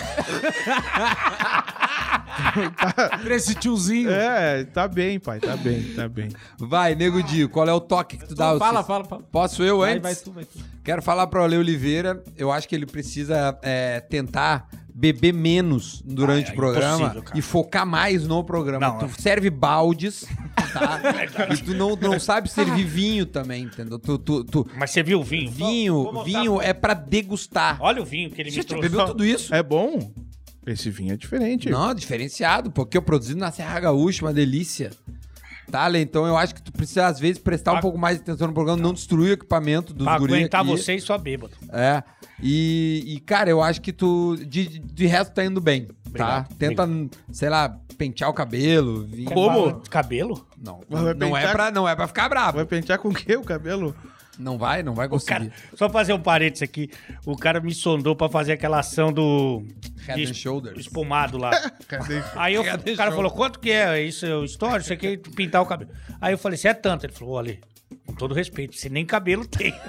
Pra esse tiozinho. é, tá bem, pai, tá bem, tá bem. Vai, Nego Di, qual é o toque que tu dá? fala, Cícero? fala, fala. Posso eu Vai, antes? vai tu, vai tu. Quero falar para o Ale Oliveira. Eu acho que ele precisa é, tentar beber menos durante Ah, é o programa e focar mais no programa. Não, tu é. serve baldes, tá? e tu não, não sabe servir vinho também, entendeu? Tu, tu, tu- Mas você viu o vinho? Vou vinho, mostrar vinho pra- é para degustar. Olha o vinho que ele me Você trouxe. bebeu tudo isso? É bom? Esse vinho é diferente. Não, diferenciado, porque eu produzido na Serra Gaúcha, uma delícia. Tá? Então eu acho que tu precisa, às vezes, prestar um Pra- pouco mais de atenção no programa, não destruir o equipamento dos Pra guri aguentar aqui. você e sua bêbado. É. E, e, cara, eu acho que tu, de, de resto, tá indo bem, tá? Obrigado, Tenta, sei lá, pentear o cabelo. vir- Como? Cabelo? Não, Vai não é, pentear- pra, não é pra ficar bravo. Vai pentear com o quê, o cabelo? Não vai, não vai conseguir. cara, só fazer um parênteses aqui. O cara me sondou pra fazer aquela ação do. Head de and shoulders. Espumado lá. Cadê? Aí eu- o cara shoulders. falou: quanto que é isso? É o história? Isso aqui é pintar o cabelo. Aí eu falei: você é tanto. Ele falou: olha, com todo respeito, você nem cabelo tem.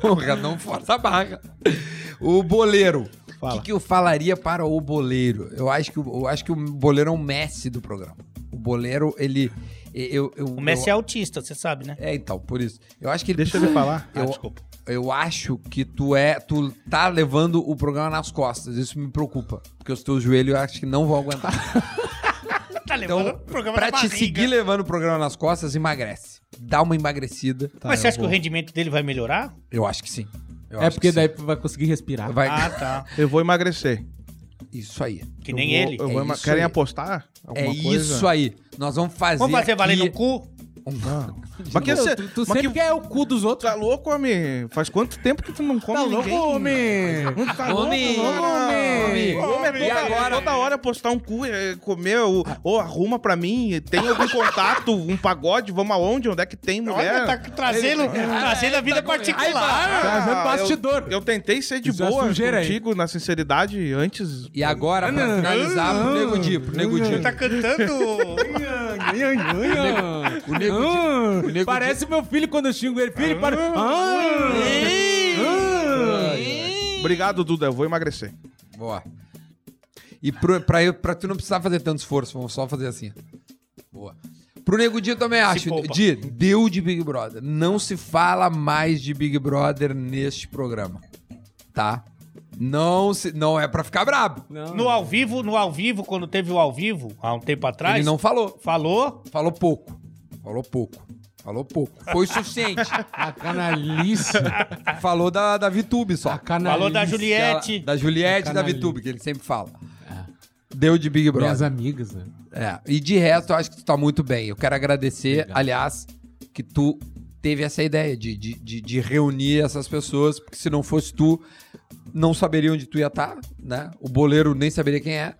Porra, não força a barra. O boleiro. O que, que eu falaria para o boleiro? Eu acho, que, o- eu acho que o boleiro é um Messi do programa. O boleiro, ele. Eu, eu, O Messi eu, é autista, você sabe, né? É, então, por isso. Eu acho que ele. Deixa ele falar. Ah, Eu, desculpa. eu acho que tu é. Tu tá levando o programa nas costas. Isso me preocupa. Porque os teus joelhos eu acho que não vão aguentar. Tá levando Então, o programa pra te barriga. seguir levando o programa nas costas, emagrece. Dá uma emagrecida. Mas você acha que o rendimento dele vai melhorar? Eu acho que sim. Eu É porque que daí vai conseguir respirar. Vai... Ah, tá. Eu vou emagrecer. Isso aí. Que Eu nem vou- ele. eu vou É isso Querem aí. apostar? É Alguma coisa? isso aí. Nós vamos fazer. Vamos fazer valer aqui no cu? Não. Mas que você. tu, tu mas sempre que- quer o cu dos outros. Tá louco, homem? Faz quanto tempo que tu não come Tá louco, ninguém? homem? Tá louco, Homem, homem. Homem, é E toda, agora? toda hora postar um cu, é, comer, ou, ou arruma pra mim, tem algum contato, um pagode, vamos aonde? Onde é que tem mulher? Olha, tá trazendo, trazendo a vida particular. Trazendo Ah, bastidor. Eu, eu tentei ser de Isso boa sujeira aí. contigo, na sinceridade, antes. E agora, pra finalizar, pro Nego Di, pro Nego Di. Tá cantando. O Nego. Ah, o Nego Parece meu filho quando eu xingo ele. Filho, para. Ah, Obrigado, Duda, eu vou emagrecer. Boa. E pro, pra, eu, pra tu não precisar fazer tanto esforço, vamos só fazer assim. Boa. Pro Nego Di eu também acho. poupa. Di, deu de Big Brother. Não se fala mais de Big Brother neste programa. Tá? Não, se, não é pra ficar brabo. Não. No ao vivo, no ao vivo, quando teve o ao vivo, há um tempo atrás, Ele não falou. falou. Falou pouco. Falou pouco. Falou pouco. Foi o suficiente. A canalice. falou da, da VTube só. A canalice. Falou da Juliette. Da Juliette e da. VTube, que ele sempre fala. Deu de Big Brother. Minhas amigas, né? É, e de resto, eu acho que tu tá muito bem. Eu quero agradecer, Obrigado. aliás, que tu teve essa ideia de, de, de, de reunir essas pessoas, porque se não fosse tu, não saberia onde tu ia estar, né? O boleiro nem saberia quem é.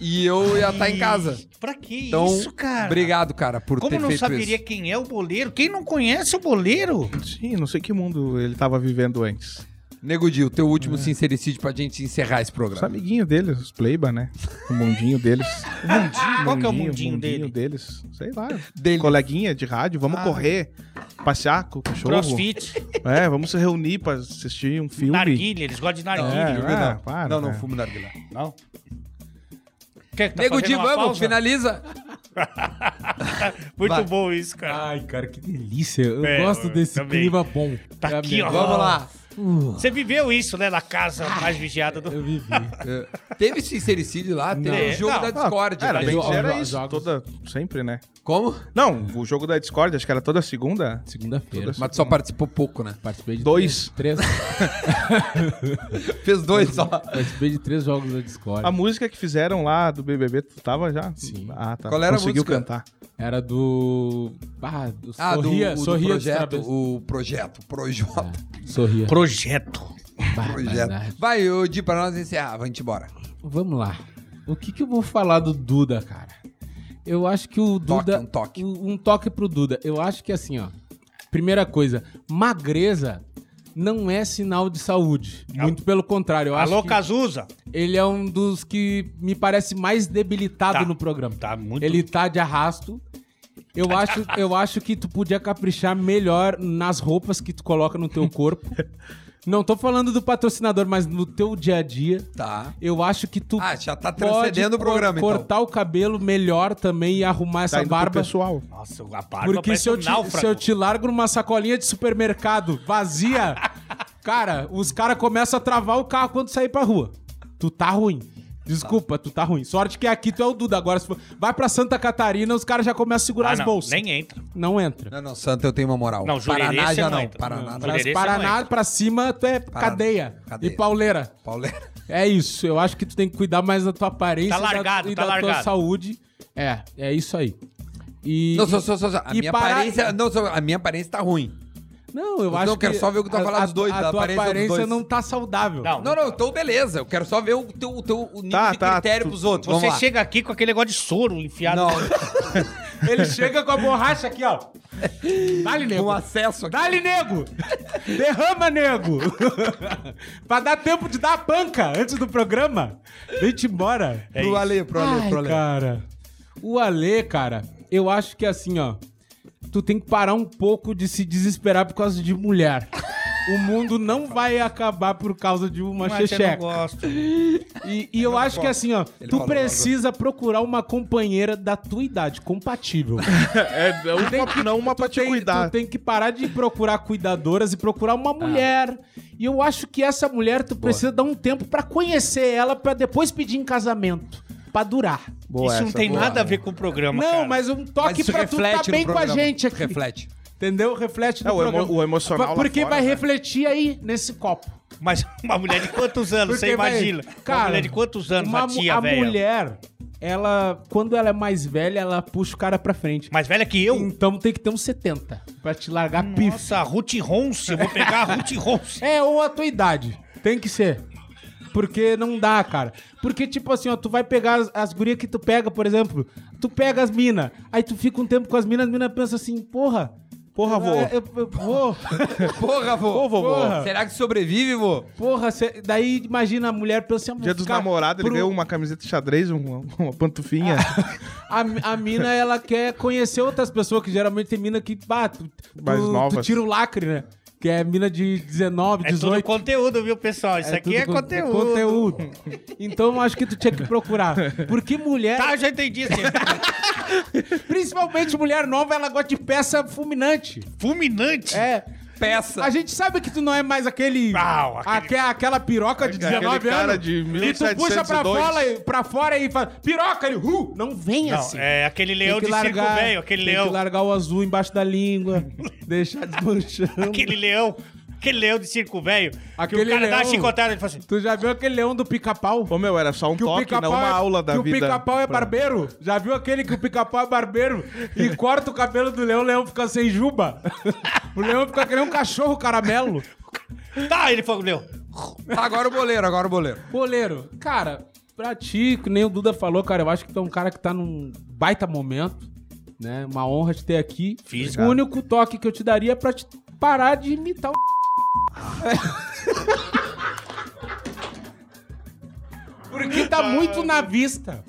E eu ia estar em casa. Pra que Então, isso, cara? obrigado, cara, por Como ter não feito saberia isso. quem é o boleiro? Quem não conhece o boleiro? Sim, não sei que mundo ele tava vivendo antes. Nego Di, o teu É. último sincericídio pra gente encerrar esse Os programa. amiguinhos deles, os Playba, né? O mundinho deles. O mundinho? Qual que é o mundinho dele? deles? Sei lá. Dele. Coleguinha de rádio, vamos Ah. correr, passear com o cachorro. Crossfit, É, vamos se reunir pra assistir um filme. narguilha, eles gostam de narguilha. É, Não, ah, para, não, não, cara. fumo narguilha. Não? Quer que tá Nego Di, vamos, pausa? finaliza. Muito Vai. bom isso, cara. Ai, cara, que delícia. Eu É, gosto desse também. clima bom. Tá É aqui, ó. Vamos lá. Você viveu isso, né? Na casa mais vigiada do... Eu vivi. É, Teve sincericídio lá, teve Não. o jogo Não. da Discord. Era né? bem era isso, jogos. toda, sempre, né? Como? Não, o jogo da Discord, acho que era toda segunda. Segunda-feira. Mas tu só participou pouco, né? Participei de Dois. Três, três- Fez dois só. participei de três jogos da Discord. A música que fizeram lá do BBB, tu tava já? Sim. Ah, tá. Qual era a Conseguiu música? cantar. Era do. Ah, do Ah, Sorria, do, o do Sorria projeto, o projeto, Projota. Sorria. Projeto. projeto. Vai, ô Di, pra nós encerrar, vamos embora. Vamos lá. O que, que eu vou falar do Duda, cara? Eu acho que o Toque, Duda. um toque. Um, um toque pro Duda. Eu acho que assim, ó. Primeira coisa, magreza não é sinal de saúde. Muito pelo contrário. Eu Alô, acho que Cazuza. ele é um dos que me parece mais debilitado Tá. no programa. Tá muito... Ele tá de arrasto. Eu acho, eu acho que tu podia caprichar melhor nas roupas que tu coloca no teu corpo. Não tô falando do patrocinador, mas no teu dia a dia. Tá. Eu acho que tu Ah, já tá pode transcendendo o programa, então. cortar o cabelo melhor também e arrumar essa Tá indo pro barba. pessoal. Nossa, a barba Porque parece se eu, um te, náufrago. se eu te largo numa sacolinha de supermercado vazia, cara, os caras começam a travar o carro quando sair pra rua. Tu tá ruim. Desculpa, tu tá ruim. Sorte que aqui tu é o Duda. Agora, se for... vai pra Santa Catarina, os caras já começam a segurar Ah, as não, bolsas. nem entra. Não entra. Não, não, Santa eu tenho uma moral. Não, Jurerê Paraná já não não. Paraná Não, não. Paraná, não pra cima, tu é Paraná. cadeia. Cadeia. E pauleira. Pauleira. É isso. Eu acho que tu tem que cuidar mais da tua aparência Tá largado, e tá da, e da tua largado. saúde. É, é isso aí. E, Não, só, só, só, só. A e minha parar- aparência. Não, só, a minha aparência tá ruim. Não, eu Não, acho eu quero que só ver o que tu vai a- falar dos dois, A da tua aparência aparência dois. não tá saudável. Não, Não, não, então beleza. Eu quero só ver o teu, o teu o nível Tá, de tá, critério tu- pros outros. Você chega aqui com aquele negócio de soro enfiado. Não, Ele chega com a borracha aqui, ó. Dá-lhe, nego. com acesso aqui. Dá-lhe, nego. Derrama, nego. pra dar tempo de dar a panca antes do programa. Vem-te embora. É pro isso. Ale, pro Ale, Ai, pro Ale. cara. O Ale, cara, eu acho que assim, ó. Tu tem que parar um pouco de se desesperar por causa de mulher. O mundo não vai acabar por causa de uma Mas checheca. gosta. E, e eu acho que assim, ó, Ele tu precisa procurar uma companheira da tua idade, compatível. É, é uma, não uma pra Tu te tem, cuidar. tu tem que parar de procurar cuidadoras e procurar uma mulher. E eu acho que essa mulher tu precisa dar um tempo pra conhecer ela pra depois pedir em casamento, Pra durar. Boa Isso não essa, tem boa. nada a ver com o programa, Não, cara. mas um toque isso pra tu tá bem com a gente aqui. Reflete. Entendeu? Reflete no É, o emo- programa. o emocional lá Porque fora, vai né? refletir aí nesse copo. Mas uma mulher de quantos anos? Porque você vai- imagina? Cara, uma mulher de quantos anos, uma mu- tia a mulher, ela, quando ela é mais velha, ela puxa o cara pra frente. Mais velha que eu? Então tem que ter uns 70 pra te largar pife. Nossa, a Ruth Ronce. Eu vou pegar a Ruth Ronce. É, ou a tua idade. Tem que ser. Porque não dá, cara. Porque, tipo assim, ó, tu vai pegar as, as gurias que tu pega, por exemplo. Tu pega as minas, aí tu fica um tempo com as minas, as minas pensam assim, porra. Porra, vô. Eu, eu- eu vou. Porra, vô. Porra. Será que sobrevive, vô? Porra, cê- daí imagina a mulher pensando. Dia dos namorados, ele ganhou uma camiseta de xadrez, uma, uma pantufinha. A, a mina, ela quer conhecer outras pessoas, que geralmente tem mina que, bah, tu, Mais tu, novas. tu tira o lacre, né? Que é mina de 19, É tudo 18. conteúdo, viu, pessoal? Isso aqui tudo é con- conteúdo. conteúdo. Então eu acho que tu tinha que procurar. Porque mulher, Tá, já entendi. Assim. principalmente mulher nova, ela gosta de peça fulminante. Fulminante. É. Peça. A gente sabe que tu não é mais aquele. Não, aquele- aque- aquela piroca de Aquele 19 cara anos. de E tu puxa pra 1702. fora, e- pra fora e fala, piroca, ele, uh, não vem Não, assim. é aquele leão de circo largar- velho, aquele tem leão. que largar o azul embaixo da língua, deixar desmanchando. Aquele leão. Aquele leão de circo velho. Que Aquele o cara dá uma leão- chicotada e fala assim. Tu já viu aquele leão do pica-pau? Ô, meu, era só um toque, pica-pau não uma é, aula da que vida. o pica-pau é barbeiro? Já viu aquele que o pica-pau é barbeiro e corta o cabelo do leão, o leão fica sem juba? o leão fica que nem um cachorro caramelo. Tá, ele falou, leão. Agora o boleiro, agora o boleiro. Boleiro, cara, pra ti, que nem o Duda falou, cara, eu acho que tu é um cara que tá num baita momento, né? Uma honra te ter aqui. Fiz, o único toque que eu te daria é pra te parar de imitar o. Porque tá muito na vista.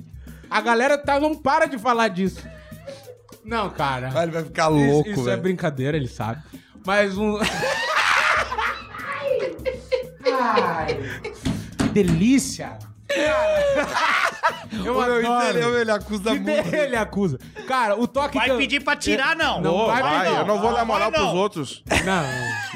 A galera tá, não para de falar disso. Não, cara. Ele vai ficar Isso- louco, Isso, é velho. brincadeira, ele sabe. Mas um. Ai, que delícia! Eu Ô, meu, adoro. entendeu? Ele acusa Que muito. ele acusa. Cara, o toque Vai que eu... pedir pra tirar, não. Não Ô, vai, vai, não. eu não vou dar moral Vai, não. pros outros. Não,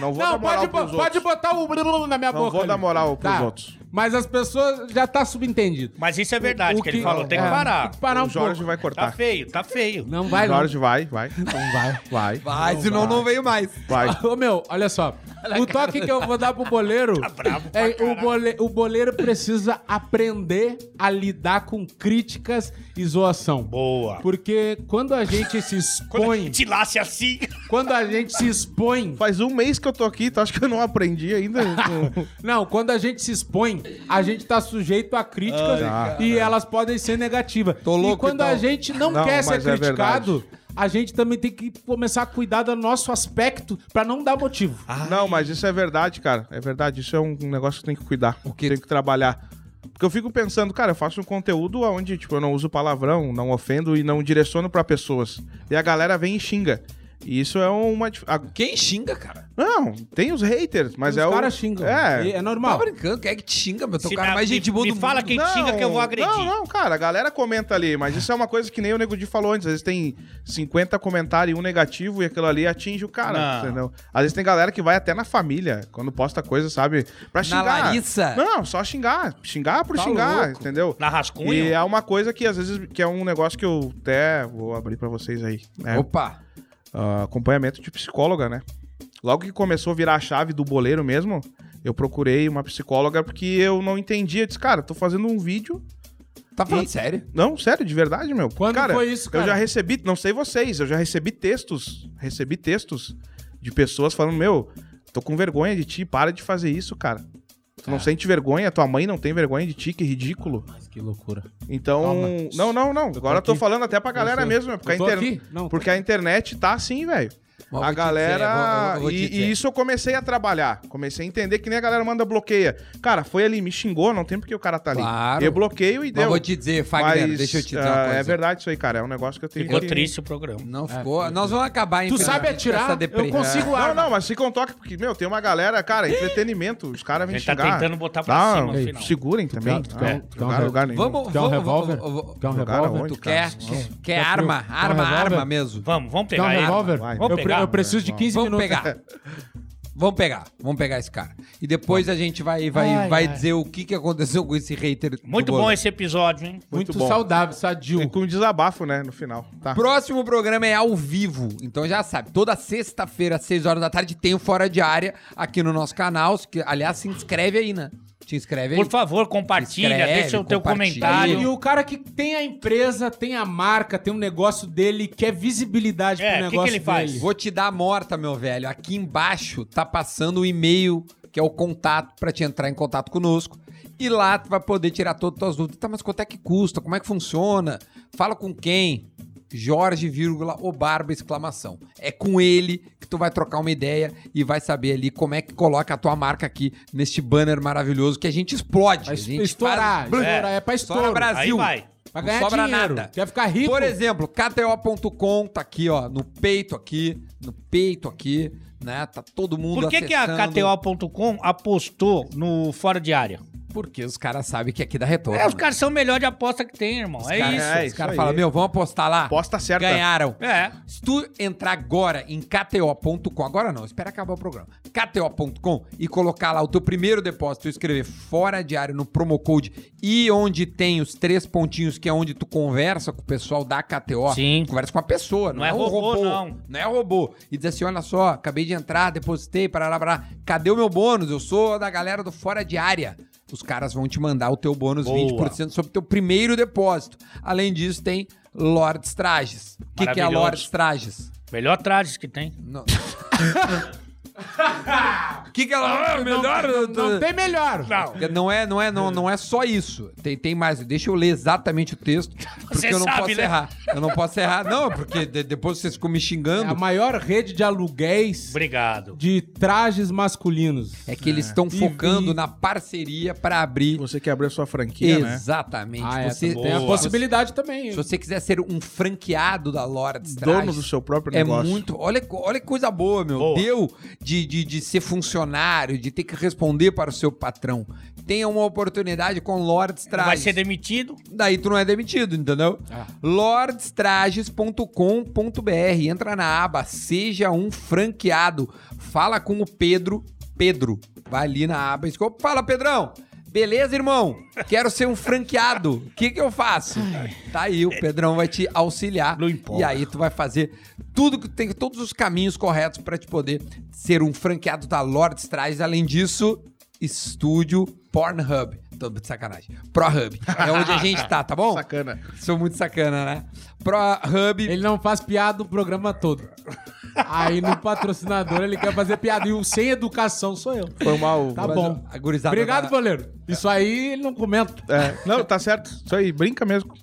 Não vou não dar moral pode, pros pode outros. botar o blululu na minha Não boca. vou dar ali. moral pros Tá. outros. Mas as pessoas já tá subentendido. Mas isso é verdade O que, ele falou. Tem que é, parar. Tem que parar um o Jorge pouco. vai Tá cortar. feio, tá feio. Não vai, não. Jorge vai, vai. Não vai. Vai, Vai, senão não veio mais. vai. Ô meu, olha só. O toque que eu vou dar pro boleiro Tá bravo é o, bole, o boleiro precisa aprender a lidar com críticas e zoação. Boa. Porque quando a gente se Quando expõe, te lasse assim. quando a gente se expõe, Faz um mês que eu tô aqui, tu acha que eu não aprendi ainda? não, quando a gente se expõe, a gente tá sujeito a críticas Ai, e elas podem ser negativas. Tô louco, e quando a então. gente não, Não, quer ser é criticado, a gente também tem que começar a cuidar do nosso aspecto pra não dar motivo. Não, mas isso é verdade, cara. É verdade. Isso é um negócio que tem que cuidar. O quê? Tem que trabalhar. Porque eu fico pensando, cara, eu faço um conteúdo onde, tipo, eu não uso palavrão, não ofendo e não direciono pra pessoas. E a galera vem e xinga. E isso é uma. Quem xinga, cara? Não, tem os haters, mas Os é o. caras xingam. É. É Tá normal. brincando? Quem é que te xinga, é o Se cara na- mais gente boa me do fala mundo. quem xinga que eu vou agredir. Não, não, cara, a galera comenta ali, mas isso é uma coisa que nem o Nego Di falou antes. Às vezes tem 50 comentários e um negativo e aquilo ali atinge o cara, Não. entendeu? Às vezes tem galera que vai até na família, quando posta coisa, sabe? Pra Na xingar. Larissa? Não, só xingar. Xingar por Tá xingar, louco. entendeu? Na rascunha? E é uma coisa que às vezes que é um negócio que eu até vou abrir pra vocês aí. né? Opa. Ah, acompanhamento de psicóloga, né? Logo que começou a virar a chave do boleiro mesmo, eu procurei uma psicóloga porque eu não entendia. Eu disse, cara, tô fazendo um vídeo. Tá falando E- sério? Não, sério, de verdade, meu. Quando cara, foi isso, cara? Eu já recebi, não sei vocês, eu já recebi textos, recebi textos de pessoas falando, meu, tô com vergonha de ti, para de fazer isso, cara. Tu não É. sente vergonha, tua mãe não tem vergonha de ti, que ridículo. Mas que loucura. Então, Calma. não, não, não. Agora eu tô falando até pra galera mesmo, é porque, a, inter-? Não, porque a internet tá assim, velho. Mas A galera. dizer, vou- e, e isso eu comecei a trabalhar. Comecei a entender que nem a galera manda bloqueia. Cara, foi ali, me xingou, não tem porque o cara tá ali. Claro. Eu bloqueio e Mas deu. vou te dizer, Fagner, Mas, deixa eu te dizer ah, uma coisa. É verdade isso aí, cara. É um negócio que eu tenho Ficou que... triste o programa. Não ficou. Nós vamos acabar em Tu sabe atirar? Eu consigo Não, arma. não, mas fica um toque, porque, meu, tem uma galera, cara, entretenimento. Os caras A vêm gente tá xingar. tentando botar pra cima no Não, final. segurem também. tu quer- Não, tu quer um lugar, nenhum. Vamos, Quer um vamos, revólver? vamos, vamos- Quer um revólver? Tu quer? arma? Arma, arma mesmo. Vamos, vamos Quer pegar um ele. Vamos pre- pegar. eu preciso de 15 Vamos minutos. pegar. Vamos pegar, vamos pegar esse cara. E depois a gente vai, vai, Ai, vai ai. dizer o que, que aconteceu com esse hater. Muito bom esse episódio, hein? Muito, bom. saudável, E sadio. com desabafo, né, no final. Tá. Próximo programa é ao vivo. Então já sabe, toda sexta-feira, às 6 horas da tarde, tem o Fora de Área aqui no nosso canal. Que, aliás, se inscreve aí, né? Te inscreve aí. Por favor, compartilha, Escreve, deixa o teu compartilha. E comentário. o cara que tem a empresa, tem a marca, tem um negócio dele, quer visibilidade É, pro que negócio que ele faz? dele. Vou te dar a morta, meu velho. Aqui embaixo tá passando o e-mail, que é o contato, pra te entrar em contato conosco. E lá tu vai poder tirar todas as tuas dúvidas. Tá, mas quanto é que custa? Como é que funciona? Fala com quem? Jorge, vírgula, o Barba, exclamação. É com ele que tu vai trocar uma ideia e vai saber ali como é que coloca a tua marca aqui neste banner maravilhoso que a gente explode. Vai a gente estourar, faz- estourar, é pra Estoura estouro. Brasil. Aí vai. Pra Não ganhar sobra dinheiro. nada. Quer ficar rico? Por exemplo, KTO.com tá aqui, ó, no peito aqui, no peito aqui. né? Tá todo mundo Por que, que a acessando. KTO.com apostou no fora de área? Porque os caras sabem que aqui dá retorno. É, os caras são o melhor de aposta que tem, irmão. é cara- isso. é Os isso caras aí. falam, meu, vamos apostar lá. Aposta certa. Ganharam. É. Se tu entrar agora em KTO.com, agora não, espera acabar o programa. KTO.com e colocar lá o teu primeiro depósito, tu escrever fora diário no promo code e onde tem os três pontinhos, que é onde tu conversa com o pessoal da KTO. Sim. Conversa com a pessoa, não, Não é um robô, robô. não. Não é robô. E diz assim: olha só, acabei de entrar, depositei, parará, parará. Cadê o meu bônus? Eu sou da galera do Fora Diária. Os caras vão te mandar o teu bônus Boa. 20% sobre o teu primeiro depósito. Além disso, tem Lords Trajes. O que, que é. Lords Trajes? Melhor trajes que tem. Não. O que, que ela. Ah, melhor. Não tem melhor. Não é, não é, não, não é só isso. Tem, tem mais. Deixa eu ler exatamente o texto, porque Você eu não sabe, posso né? errar. Eu não posso errar. Não, porque de- depois vocês ficam me É xingando. a maior rede de aluguéis Obrigado. de trajes masculinos. É que eles estão focando e- na parceria para abrir. Você quer abrir a sua franquia, né? Exatamente. Ah, é, você, tem a Boa. possibilidade também. Se você quiser ser um franqueado da Lords Dono Trajes, do seu próprio É negócio. muito. Olha, olha que coisa boa, meu. Boa. Deu de, de, de ser funcionário, de ter que responder para o seu patrão. Tenha uma oportunidade com Lords Trajes. vai ser demitido. Daí tu não é demitido, entendeu? Ah. lordstrages.com.br. Entra na aba Seja um franqueado. Fala com o Pedro. Pedro. Vai ali na aba e. Fala, Pedrão. Beleza, irmão? Quero ser um franqueado. O que, que eu faço? Tá aí, o Pedrão vai te auxiliar. Não importa. E aí tu vai fazer tudo que tem, todos os caminhos corretos para te poder ser um franqueado da Lords Trajes. Além disso, estúdio Pornhub. Tô de sacanagem. ProHub. É onde a gente tá, tá bom? Sacana. Sou muito sacana, né? ProHub. Ele não faz piada o programa todo. Aí no patrocinador ele quer fazer piada. E o sem educação sou eu. Foi mal. Tá bom. a gurizada Obrigado, tá- goleiro. Isso aí ele não comenta. É, não, tá certo. Isso aí, brinca mesmo.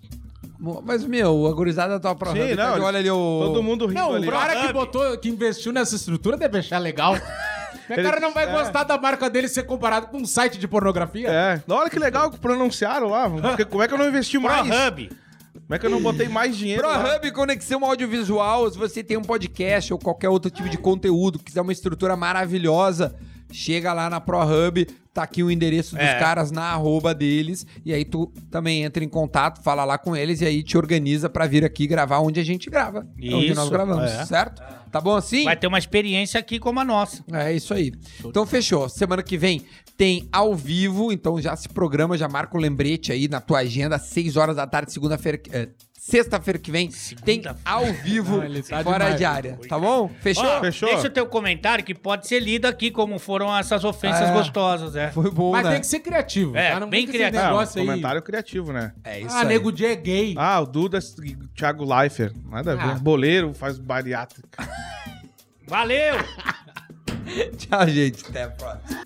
Mas, meu, a gurizada da ProHub. Sim, tá não, olha ali o... Todo mundo rindo Não, ali. o cara que botou, que investiu nessa estrutura deve achar legal. O cara não vai é. gostar da marca dele ser comparado com um site de pornografia. É, olha que legal que pronunciaram lá. Porque como é que eu não investi mais? ProHub. Como é que eu não botei mais dinheiro? ProHub Conexão Audiovisual, se você tem um podcast ou qualquer outro tipo de conteúdo, quiser uma estrutura maravilhosa, chega lá na ProHub, tá aqui o endereço dos É. caras na arroba deles, e aí tu também entra em contato, fala lá com eles, e aí te organiza pra vir aqui gravar onde a gente grava. onde nós Isso, gravamos, é. certo? Tá bom assim? Vai ter uma experiência aqui como a nossa. É isso aí. Então fechou. Semana que vem tem ao vivo, então já se programa, já marca o lembrete aí na tua agenda, 6 horas da tarde, segunda-feira. É, Sexta-feira que vem tem ao vivo Ah, tá fora demais. de área, tá bom? Fechou? Ó, Fechou? Deixa o teu comentário que pode ser lido aqui, como foram essas ofensas É. gostosas, é. Foi bom, Mas né? tem que ser criativo. É, tá? Não bem criativo. Um negócio aí. comentário criativo, né? É isso Ah, aí. nego Dia é gay. Ah, o Duda e o Thiago Leifert. Nada a ver. Ah. Boleiro faz bariátrica. Valeu! Tchau, gente. Até a próxima.